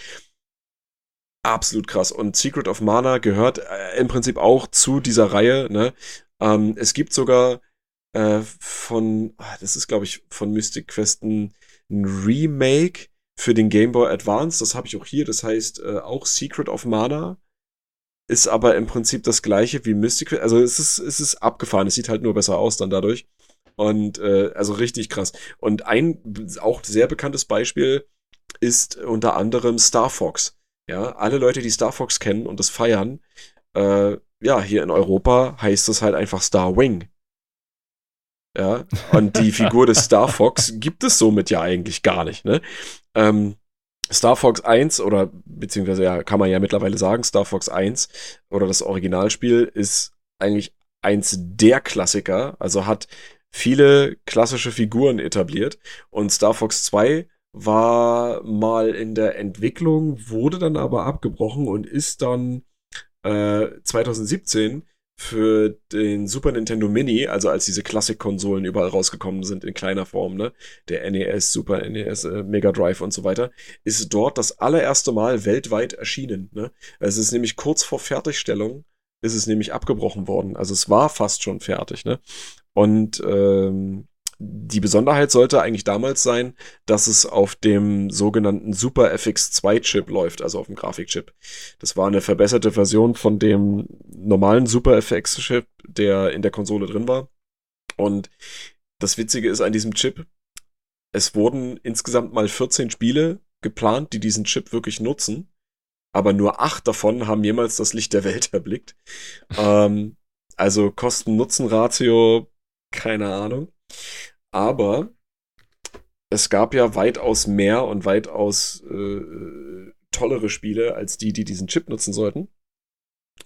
absolut krass. Und Secret of Mana gehört äh, im Prinzip auch zu dieser Reihe. Ne? Ähm, es gibt sogar äh, von, ah, das ist glaube ich von Mystic Quest ein, Remake für den Game Boy Advance. Das habe ich auch hier. Das heißt äh, auch Secret of Mana. Ist aber im Prinzip das gleiche wie Mystic Quest. Also es ist, es ist abgefahren. Es sieht halt nur besser aus dann dadurch. Und äh, also richtig krass. Und ein auch sehr bekanntes Beispiel ist unter anderem Star Fox. Ja, alle Leute, die Star Fox kennen und das feiern, äh, ja, hier in Europa heißt es halt einfach Star Wing. Ja, und die [LAUGHS] Figur des Star Fox gibt es somit ja eigentlich gar nicht, ne? Ähm, Star Fox 1 oder beziehungsweise ja, kann man ja mittlerweile sagen, Star Fox 1 oder das Originalspiel ist eigentlich eins der Klassiker, also hat viele klassische Figuren etabliert und Star Fox 2 war mal in der Entwicklung, wurde dann aber abgebrochen und ist dann äh, 2017 für den Super Nintendo Mini, also als diese Klassik-Konsolen überall rausgekommen sind in kleiner Form, ne, der NES, Super NES, äh, Mega Drive und so weiter, ist dort das allererste Mal weltweit erschienen. Ne? Es ist nämlich kurz vor Fertigstellung, ist es nämlich abgebrochen worden. Also es war fast schon fertig. Ne? Und ähm, die Besonderheit sollte eigentlich damals sein, dass es auf dem sogenannten Super FX2 Chip läuft, also auf dem Grafikchip. Das war eine verbesserte Version von dem normalen Super FX Chip, der in der Konsole drin war. Und das Witzige ist an diesem Chip, es wurden insgesamt mal 14 Spiele geplant, die diesen Chip wirklich nutzen. Aber nur acht davon haben jemals das Licht der Welt [LAUGHS] erblickt. ähm, also Kosten-Nutzen-Ratio, keine Ahnung. Aber es gab ja weitaus mehr und weitaus äh, tollere Spiele als die, die diesen Chip nutzen sollten.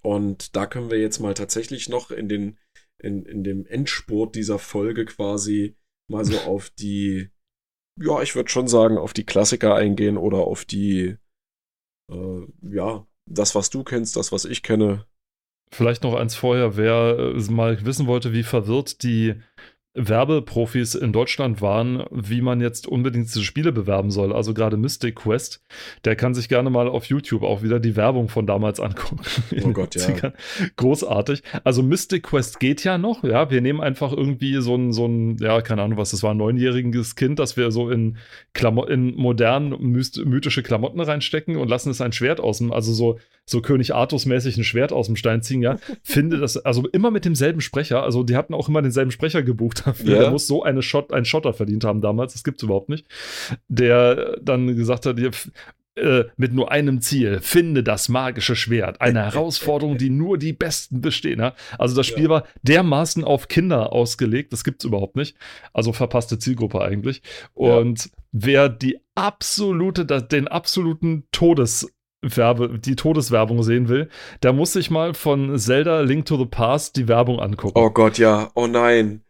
Und da können wir jetzt mal tatsächlich noch in den in, in dem Endspurt dieser Folge quasi mal so auf die, ja, ich würde schon sagen, auf die Klassiker eingehen oder auf die, äh, ja, das, was du kennst, das, was ich kenne. Vielleicht noch eins vorher, wer äh, mal wissen wollte, wie verwirrt die Werbeprofis in Deutschland waren, wie man jetzt unbedingt diese Spiele bewerben soll. Also gerade Mystic Quest, der kann sich gerne mal auf YouTube auch wieder die Werbung von damals angucken. Oh [LAUGHS] Gott, ja. Großartig. Also Mystic Quest geht ja noch, ja. Wir nehmen einfach irgendwie so ein, so ein, ja, keine Ahnung, was das war, ein neunjähriges Kind, das wir so in, Klamo in modernen, mythische Klamotten reinstecken und lassen es ein Schwert aus dem, also so, so König Artus mäßig ein Schwert aus dem Stein ziehen, ja. [LAUGHS] Finde das, also immer mit demselben Sprecher, also die hatten auch immer denselben Sprecher gebucht [LAUGHS] dafür. Ja. Der muss so eine Shot, einen Schotter verdient haben damals, das gibt es überhaupt nicht. Der dann gesagt hat, äh, mit nur einem Ziel, finde das magische Schwert. Eine [LAUGHS] Herausforderung, die nur die Besten bestehen. Ja? Also das Spiel ja. war dermaßen auf Kinder ausgelegt, das gibt es überhaupt nicht. Also verpasste Zielgruppe eigentlich. Und ja. wer die absolute, den absoluten Todes Werbe, die Todeswerbung sehen will, der muss sich mal von Zelda Link to the Past die Werbung angucken. Oh Gott, ja. Oh nein.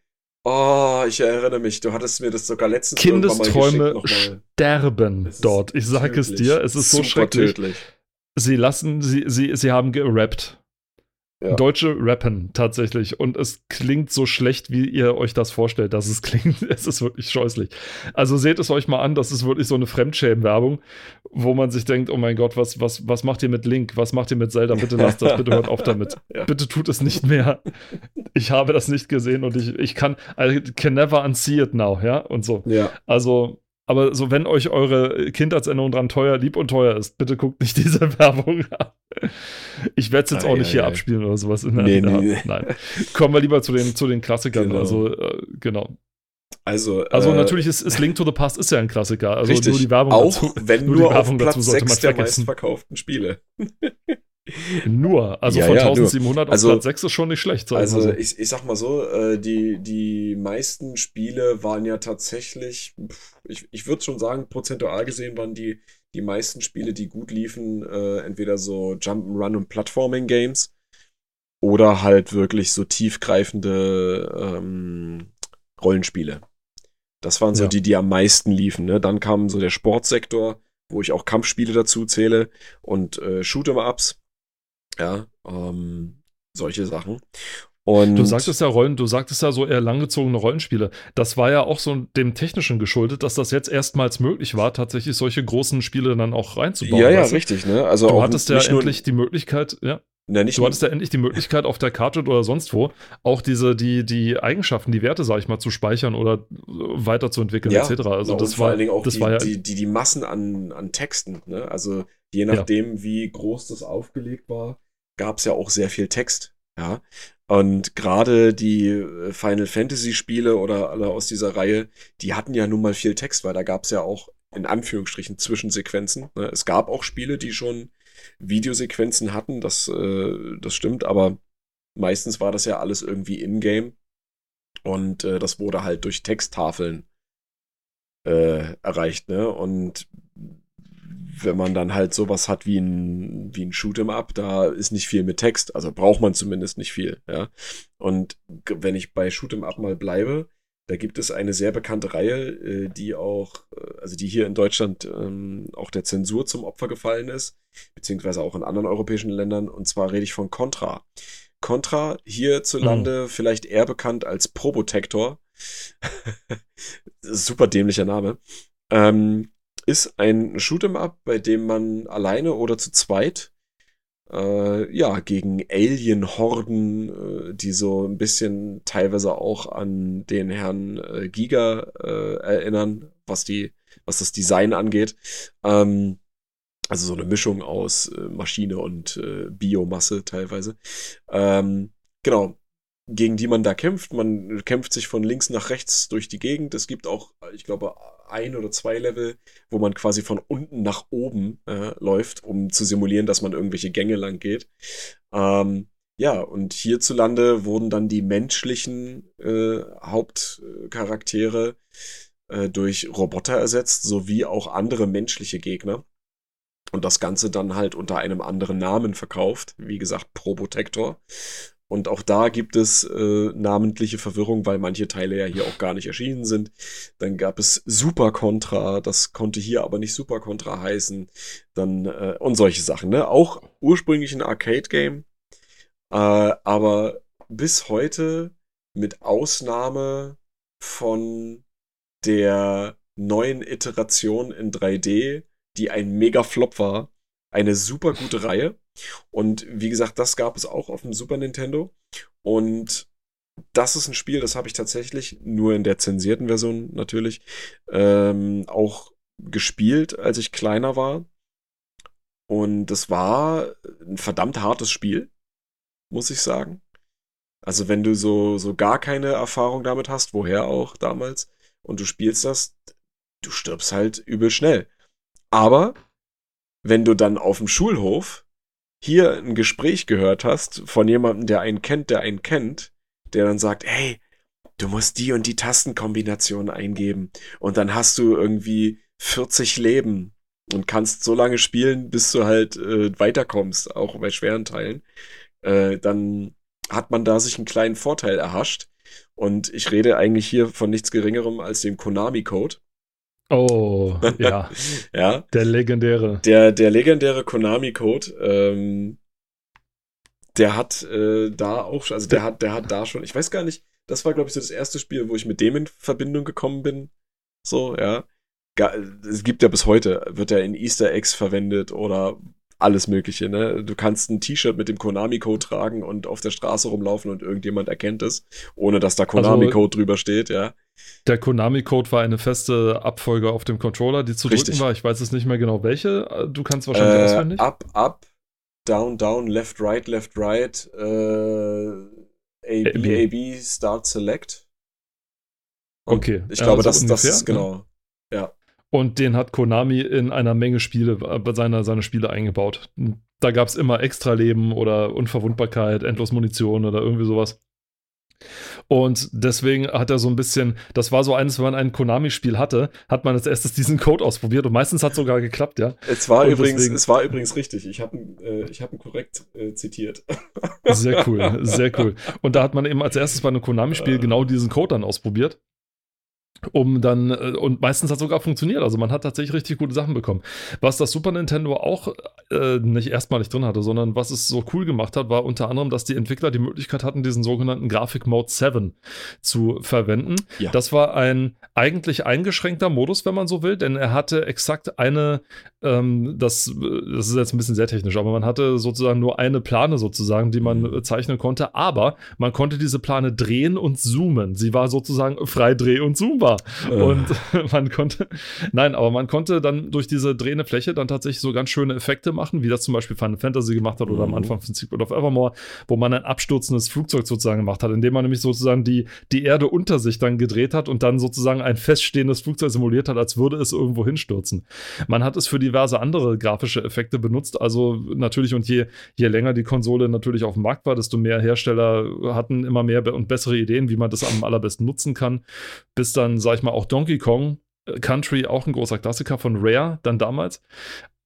Oh, ich erinnere mich, du hattest mir das sogar letztens Kindesträume sterben dort. Ich sage es dir, es ist so schrecklich. Tödlich. Sie lassen, sie, sie, sie haben gerappt. Ja. Deutsche rappen tatsächlich. Und es klingt so schlecht, wie ihr euch das vorstellt, dass es [LAUGHS] klingt. Es ist wirklich scheußlich. Also seht es euch mal an, das ist wirklich so eine Fremdschämen-Werbung, wo man sich denkt, oh mein Gott, was, was, was macht ihr mit Link? Was macht ihr mit Zelda? Bitte lasst das, bitte hört auf damit. [LAUGHS] Ja. Bitte tut es nicht mehr. Ich habe das nicht gesehen und ich, ich kann, I can never unsee it now, ja, und so. Ja. Also, aber so, wenn euch eure Kindheitserinnerung dran teuer, lieb und teuer ist, bitte guckt nicht [LAUGHS] diese Werbung an. Ich werde es jetzt ah, auch nicht ja, hier ja. abspielen oder sowas. In nee, nee, nee. Nein. Kommen wir lieber zu den, zu den Klassikern. Genau. Also, äh, genau. Also, also äh, natürlich ist, ist, Link to the Past ist ja ein Klassiker. Also richtig. nur die Werbung auch dazu, wenn nur, nur auf Platz 6 der meistverkauften Spiele. [LAUGHS] Nur, also ja, von ja, 1700 auf also, Platz 6 ist schon nicht schlecht. Also so. ich, ich sag mal so, äh, die, die meisten Spiele waren ja tatsächlich, ich, ich würde schon sagen, prozentual gesehen waren die, die meisten Spiele, die gut liefen, äh, entweder so Jump'n'Run und Platforming-Games oder halt wirklich so tiefgreifende ähm, Rollenspiele. Das waren so ja. die, die am meisten liefen. Ne? Dann kam so der Sportsektor, wo ich auch Kampfspiele dazu zähle und äh, Shoot'em-Ups. Ja, ähm, solche Sachen. Und du sagtest ja Rollen, du sagtest ja so eher langgezogene Rollenspiele. Das war ja auch so dem Technischen geschuldet, dass das jetzt erstmals möglich war, tatsächlich solche großen Spiele dann auch reinzubauen. Ja, ja, richtig, ne? Also du hattest ja endlich die Möglichkeit, ja. Na, du hattest ja endlich die Möglichkeit, auf der Karte oder sonst wo auch diese, die, die Eigenschaften, die Werte, sag ich mal, zu speichern oder weiterzuentwickeln, ja, etc. Also das vor war, allen Dingen auch das die, war ja, die, die, die Massen an, an Texten, ne? Also je nachdem, ja. wie groß das aufgelegt war, gab es ja auch sehr viel Text. Ja. Und gerade die äh, Final Fantasy Spiele oder alle aus dieser Reihe, die hatten ja nun mal viel Text, weil da gab es ja auch in Anführungsstrichen Zwischensequenzen. Ne? Es gab auch Spiele, die schon Videosequenzen hatten, das, äh, das stimmt, aber meistens war das ja alles irgendwie in-game. Und äh, das wurde halt durch Texttafeln äh, erreicht, ne? Und wenn man dann halt sowas hat wie ein, wie ein Shoot'em Up, da ist nicht viel mit Text. Also braucht man zumindest nicht viel, ja. Und wenn ich bei Shoot'em Up mal bleibe, da gibt es eine sehr bekannte Reihe, äh, die auch, äh, also die hier in Deutschland ähm, auch der Zensur zum Opfer gefallen ist, beziehungsweise auch in anderen europäischen Ländern. Und zwar rede ich von Contra. Contra hierzulande mhm. vielleicht eher bekannt als Probotector. [LAUGHS] Super dämlicher Name. Ähm, ist ein Shoot'em Up, bei dem man alleine oder zu zweit äh, ja gegen Alien-Horden, äh, die so ein bisschen teilweise auch an den Herrn äh, Giga äh, erinnern, was die, was das Design angeht. Ähm, also so eine Mischung aus äh, Maschine und äh, Biomasse teilweise. Ähm, genau, gegen die man da kämpft. Man kämpft sich von links nach rechts durch die Gegend. Es gibt auch, ich glaube, ein oder zwei Level, wo man quasi von unten nach oben äh, läuft, um zu simulieren, dass man irgendwelche Gänge lang geht. Ähm, ja, und hierzulande wurden dann die menschlichen äh, Hauptcharaktere äh, durch Roboter ersetzt, sowie auch andere menschliche Gegner. Und das Ganze dann halt unter einem anderen Namen verkauft. Wie gesagt, Probotector. Und auch da gibt es äh, namentliche Verwirrung, weil manche Teile ja hier auch gar nicht erschienen sind. Dann gab es Super Contra, das konnte hier aber nicht Super Contra heißen. Dann äh, und solche Sachen. Ne? Auch ursprünglich ein Arcade-Game, äh, aber bis heute mit Ausnahme von der neuen Iteration in 3D, die ein Mega-Flop war, eine super gute Reihe. Und wie gesagt, das gab es auch auf dem Super Nintendo. Und das ist ein Spiel, das habe ich tatsächlich nur in der zensierten Version natürlich ähm, auch gespielt, als ich kleiner war. Und das war ein verdammt hartes Spiel, muss ich sagen. Also wenn du so, so gar keine Erfahrung damit hast, woher auch damals, und du spielst das, du stirbst halt übel schnell. Aber wenn du dann auf dem Schulhof hier ein Gespräch gehört hast von jemandem, der einen kennt, der einen kennt, der dann sagt, hey, du musst die und die Tastenkombination eingeben und dann hast du irgendwie 40 Leben und kannst so lange spielen, bis du halt äh, weiterkommst, auch bei schweren Teilen, äh, dann hat man da sich einen kleinen Vorteil erhascht. Und ich rede eigentlich hier von nichts Geringerem als dem Konami-Code. Oh, ja. [LAUGHS] ja. Der legendäre. Der, der legendäre Konami-Code, ähm, der hat äh, da auch, also der hat, der hat da schon, ich weiß gar nicht, das war, glaube ich, so das erste Spiel, wo ich mit dem in Verbindung gekommen bin. So, ja. Es gibt ja bis heute, wird er in Easter Eggs verwendet oder alles Mögliche. Ne? Du kannst ein T-Shirt mit dem Konami-Code tragen und auf der Straße rumlaufen und irgendjemand erkennt es, ohne dass da also Konami-Code also, drüber steht, ja. Der Konami-Code war eine feste Abfolge auf dem Controller, die zu Richtig. drücken war. Ich weiß es nicht mehr genau welche. Du kannst wahrscheinlich äh, auswendig. Up, up, down, down, left, right, left, right, äh, A, B, A, B, Start, Select. Und okay. Ich glaube, ja, so das, ungefähr, das ist genau. Ne? Ja. Und den hat Konami in einer Menge Spiele, äh, seiner, seine Spiele eingebaut. Da gab es immer Extra-Leben oder Unverwundbarkeit, endlos Munition oder irgendwie sowas. Und deswegen hat er so ein bisschen, das war so eines, wenn man ein Konami-Spiel hatte, hat man als erstes diesen Code ausprobiert und meistens hat es sogar geklappt, ja. Es war, übrigens, deswegen, es war übrigens richtig. Ich habe äh, hab ihn korrekt äh, zitiert. Sehr cool, sehr [LAUGHS] cool. Und da hat man eben als erstes bei einem Konami-Spiel genau diesen Code dann ausprobiert um dann, äh, und meistens hat es sogar funktioniert. Also man hat tatsächlich richtig gute Sachen bekommen. Was das Super Nintendo auch äh, nicht erstmalig drin hatte, sondern was es so cool gemacht hat, war unter anderem, dass die Entwickler die Möglichkeit hatten, diesen sogenannten Graphic Mode 7 zu verwenden. Ja. Das war ein eigentlich eingeschränkter Modus, wenn man so will, denn er hatte exakt eine, ähm, das, das ist jetzt ein bisschen sehr technisch, aber man hatte sozusagen nur eine Plane sozusagen, die man mhm. zeichnen konnte, aber man konnte diese Plane drehen und zoomen. Sie war sozusagen frei dreh- und zoombar. Äh. Und [LAUGHS] man konnte, nein, aber man konnte dann durch diese drehende Fläche dann tatsächlich so ganz schöne Effekte machen, wie das zum Beispiel Final Fantasy gemacht hat oder mhm. am Anfang von Secret of Evermore, wo man ein abstürzendes Flugzeug sozusagen gemacht hat, indem man nämlich sozusagen die, die Erde unter sich dann gedreht hat und dann sozusagen ein feststehendes Flugzeug simuliert hat, als würde es irgendwo hinstürzen. Man hat es für diverse andere grafische Effekte benutzt, also natürlich und je, je länger die Konsole natürlich auf dem Markt war, desto mehr Hersteller hatten immer mehr und bessere Ideen, wie man das am allerbesten nutzen kann, bis dann sag ich mal, auch Donkey Kong Country, auch ein großer Klassiker von Rare, dann damals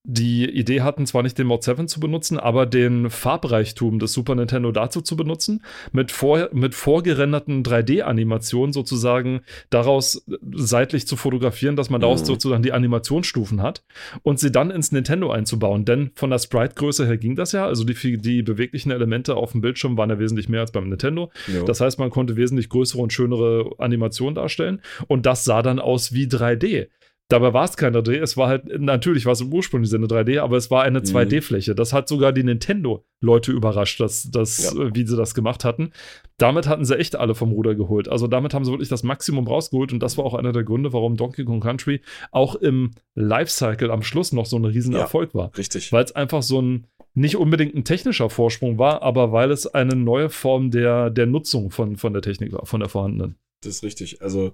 die Idee hatten, zwar nicht den Mod 7 zu benutzen, aber den Farbreichtum des Super Nintendo dazu zu benutzen, mit, vor, mit vorgerenderten 3D-Animationen sozusagen daraus seitlich zu fotografieren, dass man daraus mhm. sozusagen die Animationsstufen hat und sie dann ins Nintendo einzubauen. Denn von der Sprite-Größe her ging das ja, also die, die beweglichen Elemente auf dem Bildschirm waren ja wesentlich mehr als beim Nintendo. Jo. Das heißt, man konnte wesentlich größere und schönere Animationen darstellen und das sah dann aus wie 3D. Dabei war es kein 3D, es war halt, natürlich war es im Ursprung eine 3D, aber es war eine 2D-Fläche. Mhm. Das hat sogar die Nintendo-Leute überrascht, dass, dass, ja. Äh, wie sie das gemacht hatten. Damit hatten sie echt alle vom Ruder geholt. Also damit haben sie wirklich das Maximum rausgeholt und das war auch einer der Gründe, warum Donkey Kong Country auch im Lifecycle am Schluss noch so ein Riesenerfolg ja, war. Richtig. Weil es einfach so ein, nicht unbedingt ein technischer Vorsprung war, aber weil es eine neue Form der, der Nutzung von, von der Technik war, von der vorhandenen. Das ist richtig. Also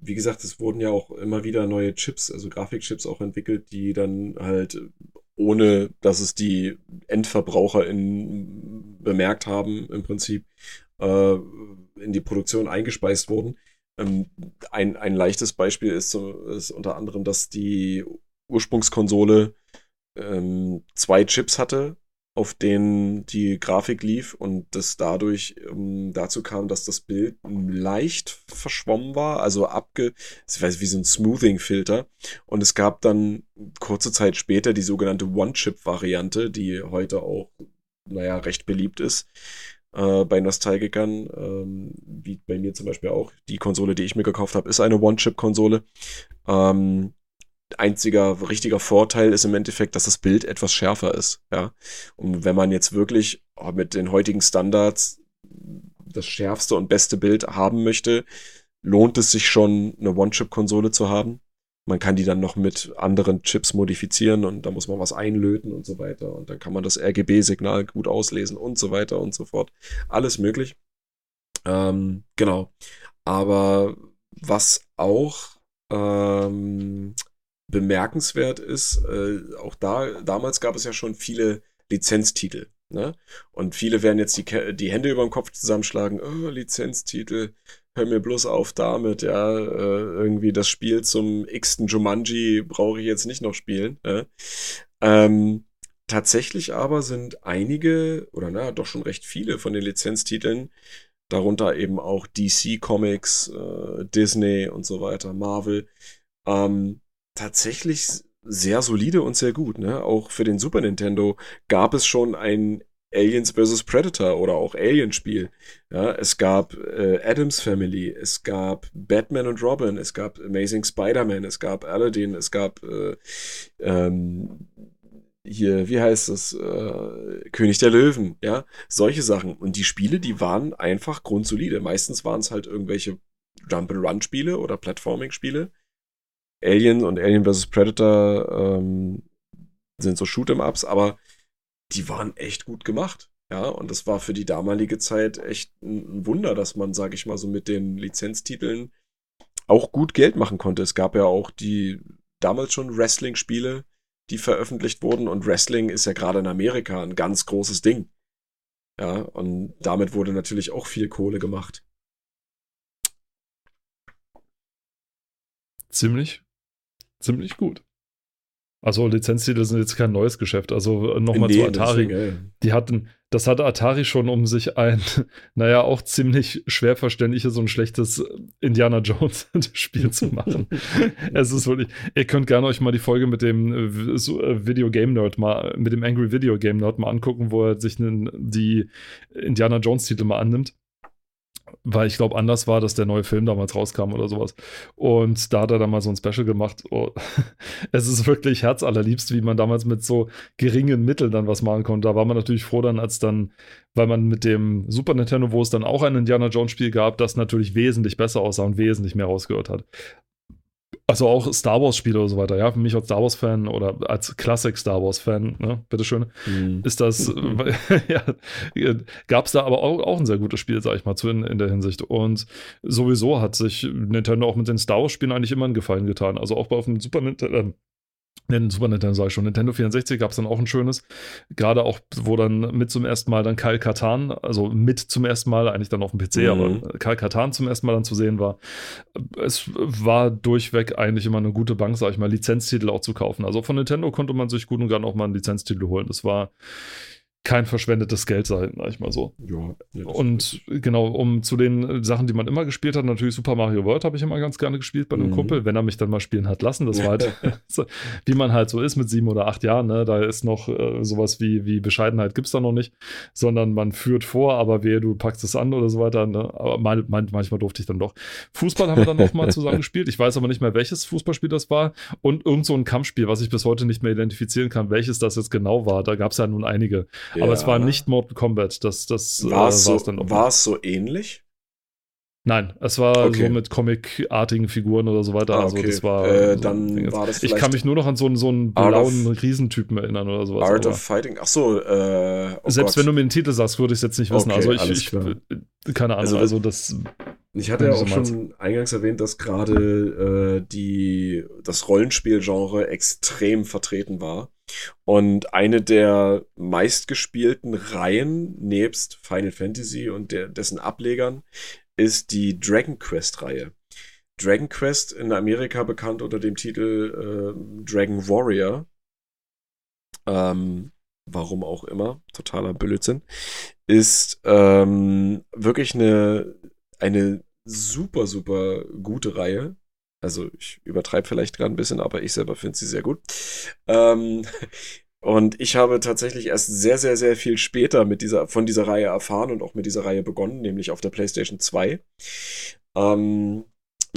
wie gesagt, es wurden ja auch immer wieder neue Chips, also Grafikchips auch entwickelt, die dann halt ohne dass es die Endverbraucher in, bemerkt haben, im Prinzip äh, in die Produktion eingespeist wurden. Ähm, ein, ein leichtes Beispiel ist, ist unter anderem, dass die Ursprungskonsole ähm, zwei Chips hatte auf denen die Grafik lief und das dadurch ähm, dazu kam, dass das Bild leicht verschwommen war, also abge, ich weiß wie so ein Smoothing-Filter. Und es gab dann kurze Zeit später die sogenannte One-Chip-Variante, die heute auch, naja, recht beliebt ist äh, bei Nostalgikern, ähm, wie bei mir zum Beispiel auch. Die Konsole, die ich mir gekauft habe, ist eine One-Chip-Konsole. Ähm, einziger richtiger Vorteil ist im Endeffekt, dass das Bild etwas schärfer ist. Ja. Und wenn man jetzt wirklich mit den heutigen Standards das schärfste und beste Bild haben möchte, lohnt es sich schon, eine One-Chip-Konsole zu haben. Man kann die dann noch mit anderen Chips modifizieren und da muss man was einlöten und so weiter. Und dann kann man das RGB-Signal gut auslesen und so weiter und so fort. Alles möglich. Ähm, genau. Aber was auch ähm, bemerkenswert ist, äh, auch da, damals gab es ja schon viele Lizenztitel. Ne? Und viele werden jetzt die, die Hände über den Kopf zusammenschlagen, oh, Lizenztitel, hör mir bloß auf damit, ja, äh, irgendwie das Spiel zum x-ten Jumanji brauche ich jetzt nicht noch spielen. Äh? Ähm, tatsächlich aber sind einige, oder na, doch schon recht viele von den Lizenztiteln, darunter eben auch DC Comics, äh, Disney und so weiter, Marvel, ähm, tatsächlich sehr solide und sehr gut. Ne? Auch für den Super Nintendo gab es schon ein Aliens vs. Predator oder auch Alien-Spiel. Ja, es gab äh, Adams Family, es gab Batman und Robin, es gab Amazing Spider-Man, es gab Aladdin, es gab äh, ähm, hier, wie heißt es, äh, König der Löwen, ja, solche Sachen. Und die Spiele, die waren einfach grundsolide. Meistens waren es halt irgendwelche Jump-and-Run-Spiele oder Platforming-Spiele. Alien und Alien vs. Predator ähm, sind so Shoot'em-Ups, aber die waren echt gut gemacht. Ja, und das war für die damalige Zeit echt ein Wunder, dass man, sag ich mal, so mit den Lizenztiteln auch gut Geld machen konnte. Es gab ja auch die damals schon Wrestling-Spiele, die veröffentlicht wurden und Wrestling ist ja gerade in Amerika ein ganz großes Ding. Ja, und damit wurde natürlich auch viel Kohle gemacht. Ziemlich ziemlich gut. Also Lizenztitel sind jetzt kein neues Geschäft. Also äh, nochmal nee, zu Atari. Deswegen, die hatten, das hatte Atari schon, um sich ein, [LAUGHS] naja, auch ziemlich schwer verständliches und schlechtes Indiana Jones [LAUGHS] Spiel zu machen. [LAUGHS] es ist wirklich, ihr könnt gerne euch mal die Folge mit dem äh, äh, Video Game Nerd mal, mit dem Angry Video Game Nerd mal angucken, wo er sich die Indiana Jones Titel mal annimmt weil ich glaube, anders war, dass der neue Film damals rauskam oder sowas. Und da hat er dann mal so ein Special gemacht. Oh, [LAUGHS] es ist wirklich herzallerliebst, wie man damals mit so geringen Mitteln dann was machen konnte. Da war man natürlich froh dann, als dann, weil man mit dem Super Nintendo, wo es dann auch ein Indiana Jones Spiel gab, das natürlich wesentlich besser aussah und wesentlich mehr rausgehört hat. Also auch Star Wars-Spiele oder so weiter, ja. Für mich als Star Wars-Fan oder als Classic Star Wars-Fan, ne, bitteschön, mhm. ist das, [LAUGHS] ja, gab es da aber auch, auch ein sehr gutes Spiel, sag ich mal, zu in, in der Hinsicht. Und sowieso hat sich Nintendo auch mit den Star Wars-Spielen eigentlich immer einen Gefallen getan. Also auch auf dem Super Nintendo, äh, den Super Nintendo sage ich schon. Nintendo 64 gab es dann auch ein schönes. Gerade auch, wo dann mit zum ersten Mal dann Kyle Katan, also mit zum ersten Mal, eigentlich dann auf dem PC, mhm. aber Kyle Katan zum ersten Mal dann zu sehen war. Es war durchweg eigentlich immer eine gute Bank, sage ich mal, Lizenztitel auch zu kaufen. Also von Nintendo konnte man sich gut und gern auch mal einen Lizenztitel holen. Das war kein verschwendetes Geld sein, sag ich mal so. Ja, ja und genau, um zu den Sachen, die man immer gespielt hat, natürlich Super Mario World habe ich immer ganz gerne gespielt bei einem mhm. Kumpel, wenn er mich dann mal spielen hat lassen. Das war halt, [LAUGHS] [LAUGHS] wie man halt so ist mit sieben oder acht Jahren, ne? Da ist noch äh, sowas wie, wie Bescheidenheit gibt es da noch nicht, sondern man führt vor, aber wehe, du packst es an oder so weiter. Ne? Aber mein, mein, manchmal durfte ich dann doch. Fußball haben wir dann noch mal [LAUGHS] zusammen gespielt. Ich weiß aber nicht mehr, welches Fußballspiel das war. Und irgend so ein Kampfspiel, was ich bis heute nicht mehr identifizieren kann, welches das jetzt genau war. Da gab es ja nun einige. Ja. Aber es war nicht Mortal Kombat. Das, das war es äh, so, dann War es so ähnlich? Nein, es war okay. so mit Comic-artigen Figuren oder so weiter. Ah, okay. Also das war. Äh, so dann war das Ich kann mich nur noch an so, so einen blauen of, Riesentypen erinnern oder sowas. Art of Fighting. Ach so. Äh, oh selbst Gott. wenn du mir den Titel sagst, würde ich es jetzt nicht wissen. Okay, also ich, ich keine Ahnung. Also, also das. Ich hatte ja auch schon meinst. eingangs erwähnt, dass gerade äh, die das Rollenspielgenre extrem vertreten war. Und eine der meistgespielten Reihen nebst Final Fantasy und der, dessen Ablegern ist die Dragon Quest-Reihe. Dragon Quest in Amerika bekannt unter dem Titel äh, Dragon Warrior. Ähm, warum auch immer, totaler Blödsinn, ist ähm, wirklich eine, eine super, super gute Reihe. Also ich übertreibe vielleicht gerade ein bisschen, aber ich selber finde sie sehr gut. Ähm, [LAUGHS] und ich habe tatsächlich erst sehr, sehr, sehr viel später mit dieser, von dieser Reihe erfahren und auch mit dieser Reihe begonnen, nämlich auf der PlayStation 2. Ähm,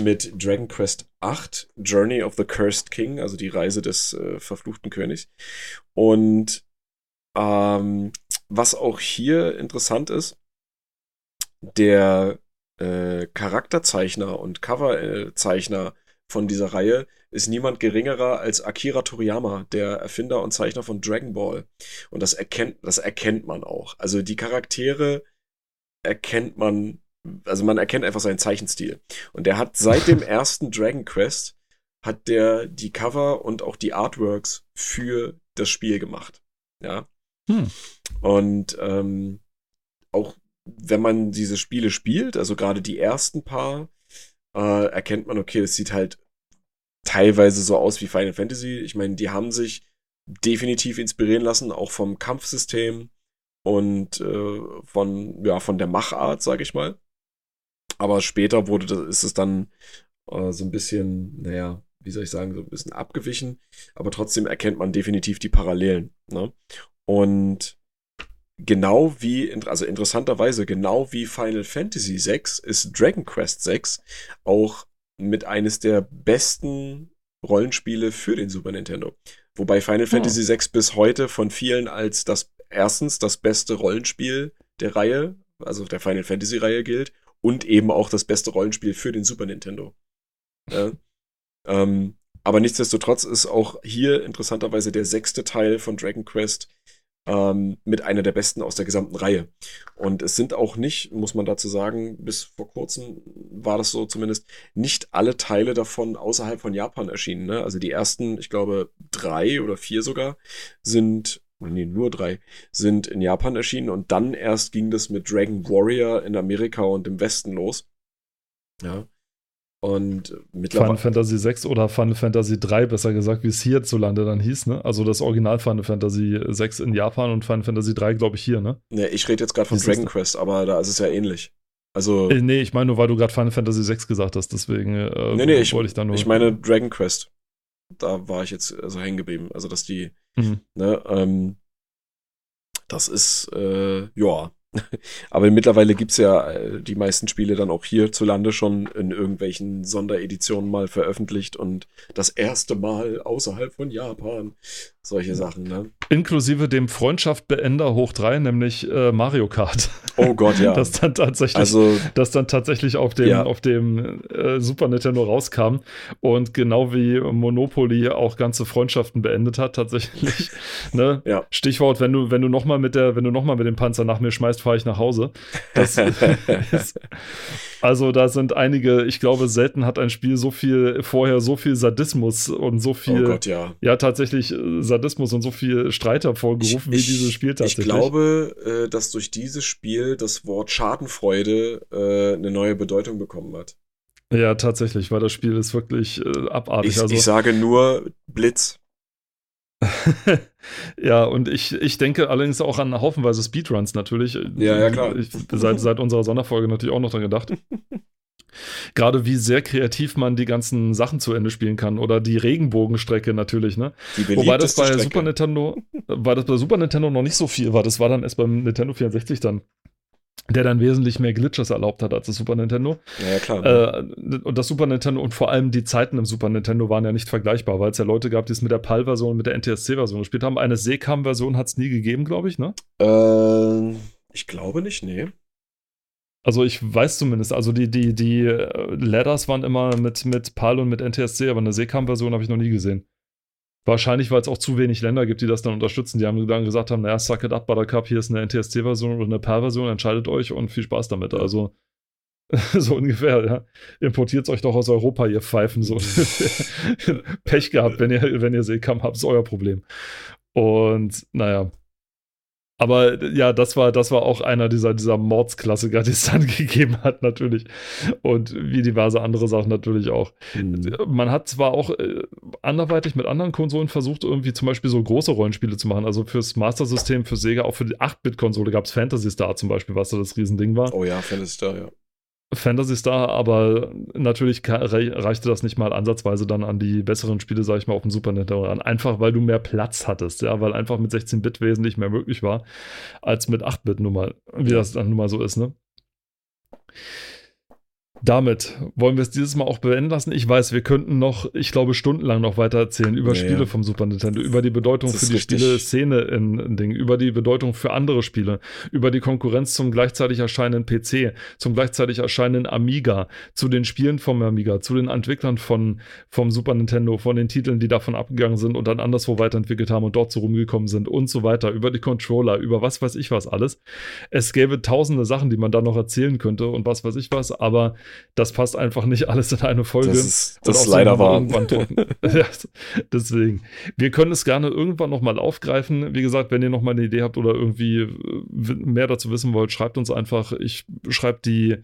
mit Dragon Quest 8, Journey of the Cursed King, also die Reise des äh, verfluchten Königs. Und ähm, was auch hier interessant ist, der äh, Charakterzeichner und Coverzeichner von dieser Reihe ist niemand geringerer als Akira Toriyama, der Erfinder und Zeichner von Dragon Ball. Und das erkennt, das erkennt man auch. Also die Charaktere erkennt man, also man erkennt einfach seinen Zeichenstil. Und der hat [LAUGHS] seit dem ersten Dragon Quest hat der die Cover und auch die Artworks für das Spiel gemacht. Ja. Hm. Und ähm, auch wenn man diese Spiele spielt, also gerade die ersten paar, äh, erkennt man, okay, es sieht halt teilweise so aus wie Final Fantasy. Ich meine, die haben sich definitiv inspirieren lassen, auch vom Kampfsystem und äh, von, ja, von der Machart, sag ich mal. Aber später wurde das, ist es dann äh, so ein bisschen, naja, wie soll ich sagen, so ein bisschen abgewichen. Aber trotzdem erkennt man definitiv die Parallelen. Ne? Und genau wie, also interessanterweise, genau wie Final Fantasy VI ist Dragon Quest VI auch mit eines der besten Rollenspiele für den Super Nintendo. Wobei Final oh. Fantasy VI bis heute von vielen als das erstens das beste Rollenspiel der Reihe, also der Final Fantasy Reihe gilt und eben auch das beste Rollenspiel für den Super Nintendo. Ja. ähm, aber nichtsdestotrotz ist auch hier interessanterweise der sechste Teil von Dragon Quest ähm, mit einer der besten aus der gesamten Reihe. Und es sind auch nicht, muss man dazu sagen, bis vor kurzem war das so zumindest, nicht alle Teile davon außerhalb von Japan erschienen. Ne? Also die ersten, ich glaube, drei oder vier sogar, sind nee, nur drei, sind in Japan erschienen und dann erst ging das mit Dragon Warrior in Amerika und im Westen los. Ja. Und mittlerweile. Final Fantasy 6 oder Final Fantasy 3, besser gesagt, wie es hierzulande dann hieß, ne? Also das Original Final Fantasy 6 in Japan und Final Fantasy 3, glaube ich, hier, ne? Ne, ich rede jetzt gerade von Dragon Quest, aber da ist es ja ähnlich. Also. Äh, nee, ich meine nur, weil du gerade Final Fantasy 6 gesagt hast, deswegen äh, nee, nee, ich, wollte ich da nur. Ich meine Dragon Quest. Da war ich jetzt also hängen geblieben. Also, dass die, mhm. ne, ähm, das ist, äh, ja, [LAUGHS] Aber mittlerweile gibt es ja äh, die meisten Spiele dann auch hierzulande schon in irgendwelchen Sondereditionen mal veröffentlicht und das erste Mal außerhalb von Japan. Solche Sachen, ne? Inklusive dem Freundschaftbeender hoch 3, nämlich äh, Mario Kart. Oh Gott, ja. [LAUGHS] das dann tatsächlich, also, das dann tatsächlich auf dem, ja. auf dem äh, Super Nintendo rauskam und genau wie Monopoly auch ganze Freundschaften beendet hat, tatsächlich. [LAUGHS] ne? ja. Stichwort, wenn du, wenn du nochmal mit der, wenn du noch mal mit dem Panzer nach mir schmeißt, fahre ich nach Hause. [LAUGHS] Ist, also da sind einige, ich glaube, selten hat ein Spiel so viel, vorher so viel Sadismus und so viel, oh Gott, ja. ja, tatsächlich äh, Sadismus und so viel Streit hervorgerufen, wie dieses Spiel tatsächlich. Ich glaube, äh, dass durch dieses Spiel das Wort Schadenfreude äh, eine neue Bedeutung bekommen hat. Ja, tatsächlich, weil das Spiel ist wirklich abartig. Ich, also, ich sage nur Blitz. [LAUGHS] ja, und ich, ich denke allerdings auch an haufenweise Speedruns natürlich. Ja, ja, klar. Ich, seit, seit unserer Sonderfolge natürlich auch noch dran gedacht. [LAUGHS] Gerade wie sehr kreativ man die ganzen Sachen zu Ende spielen kann. Oder die Regenbogenstrecke natürlich, ne? Wobei das bei Strecke. Super Nintendo, weil das bei Super Nintendo noch nicht so viel war. Das war dann erst beim Nintendo 64 dann der dann wesentlich mehr Glitches erlaubt hat als das Super Nintendo. Ja, klar. Äh, und das Super Nintendo und vor allem die Zeiten im Super Nintendo waren ja nicht vergleichbar, weil es ja Leute gab, die es mit der PAL-Version und mit der NTSC-Version gespielt haben. Eine Seekam-Version hat es nie gegeben, glaube ich, ne? Äh, ich glaube nicht, nee. Also ich weiß zumindest, also die, die, die äh, Ladders waren immer mit, mit PAL und mit NTSC, aber eine Seekam-Version habe ich noch nie gesehen. Wahrscheinlich, weil es auch zu wenig Länder gibt, die das dann unterstützen. Die haben dann gesagt haben, naja, suck it up, Buttercup, hier ist eine NTSC-Version oder eine PAL-Version, entscheidet euch und viel Spaß damit. Also [LAUGHS] so ungefähr, ja. Importiert euch doch aus Europa, ihr Pfeifen. So. [LAUGHS] Pech gehabt, wenn ihr, wenn ihr Seekam habt, ist euer Problem. Und naja. Aber ja, das war, das war auch einer dieser, dieser Mordsklassiker, [LAUGHS] die es dann gegeben hat, natürlich. Und wie diverse andere Sachen natürlich auch. Mhm. Man hat zwar auch äh, anderweitig mit anderen Konsolen versucht, irgendwie zum Beispiel so große Rollenspiele zu machen. Also fürs Master-System, für Sega, auch für die 8-Bit-Konsole gab es Fantasy Star zum Beispiel, was da das Riesending war. Oh ja, Fantasy Star, ja. Fantasy Star, aber natürlich reichte das nicht mal ansatzweise dann an die besseren Spiele, sag ich mal, auf dem Super Nintendo an. Einfach weil du mehr Platz hattest, ja, weil einfach mit 16-Bit wesentlich mehr möglich war, als mit 8-Bit nun mal, wie das dann nun mal so ist, ne? Damit wollen wir es dieses Mal auch beenden lassen. Ich weiß, wir könnten noch, ich glaube, stundenlang noch weiter erzählen über ja, Spiele ja. vom Super Nintendo, über die Bedeutung für die Spiele-Szene in, in Dingen, über die Bedeutung für andere Spiele, über die Konkurrenz zum gleichzeitig erscheinenden PC, zum gleichzeitig erscheinenden Amiga, zu den Spielen vom Amiga, zu den Entwicklern von, vom Super Nintendo, von den Titeln, die davon abgegangen sind und dann anderswo weiterentwickelt haben und dort so rumgekommen sind und so weiter, über die Controller, über was weiß ich was alles. Es gäbe tausende Sachen, die man da noch erzählen könnte und was weiß ich was, aber das passt einfach nicht alles in eine Folge. Das ist, das ist leider wahr. [LAUGHS] ja, deswegen. Wir können es gerne irgendwann nochmal aufgreifen. Wie gesagt, wenn ihr nochmal eine Idee habt oder irgendwie äh, mehr dazu wissen wollt, schreibt uns einfach. Ich schreibe die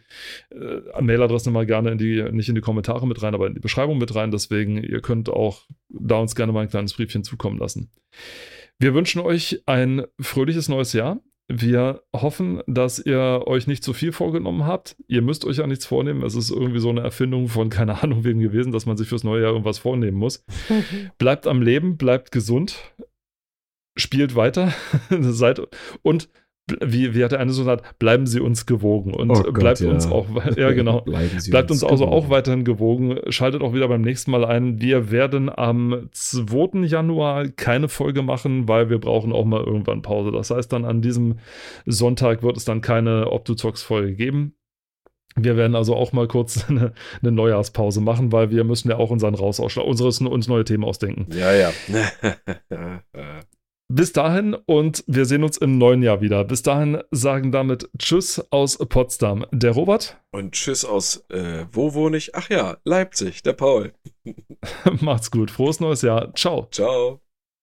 äh, Mailadresse mal gerne in die, nicht in die Kommentare mit rein, aber in die Beschreibung mit rein. Deswegen, ihr könnt auch da uns gerne mal ein kleines Briefchen zukommen lassen. Wir wünschen euch ein fröhliches neues Jahr. Wir hoffen, dass ihr euch nicht zu viel vorgenommen habt. Ihr müsst euch ja nichts vornehmen. Es ist irgendwie so eine Erfindung von [LAUGHS] keine Ahnung wem gewesen, dass man sich fürs neue Jahr irgendwas vornehmen muss. bleibt am Leben, bleibt gesund, spielt weiter [LAUGHS] seid und wie, wie hat der eine so gesagt, bleiben Sie uns gewogen und oh Gott, bleibt ja. uns auch, ja [LAUGHS] genau, bleibt uns, uns also auch weiterhin gewogen. Schaltet auch wieder beim nächsten Mal ein. Wir werden am 2. Januar keine Folge machen, weil wir brauchen auch mal irgendwann Pause. Das heißt dann an diesem Sonntag wird es dann keine Optuzox-Folge geben. Wir werden also auch mal kurz [LAUGHS] eine, eine, Neujahrspause machen, weil wir müssen ja auch unseren Raus unseres, uns neue Themen ausdenken. Ja, ja. [LAUGHS] Bis dahin und wir sehen uns im neuen Jahr wieder. Bis dahin sagen damit Tschüss aus Potsdam, der Robert. Und Tschüss aus, äh, wo wohne ich? Ach ja, Leipzig, der Paul. [LAUGHS] Macht's gut. Frohes neues Jahr. Ciao. Ciao.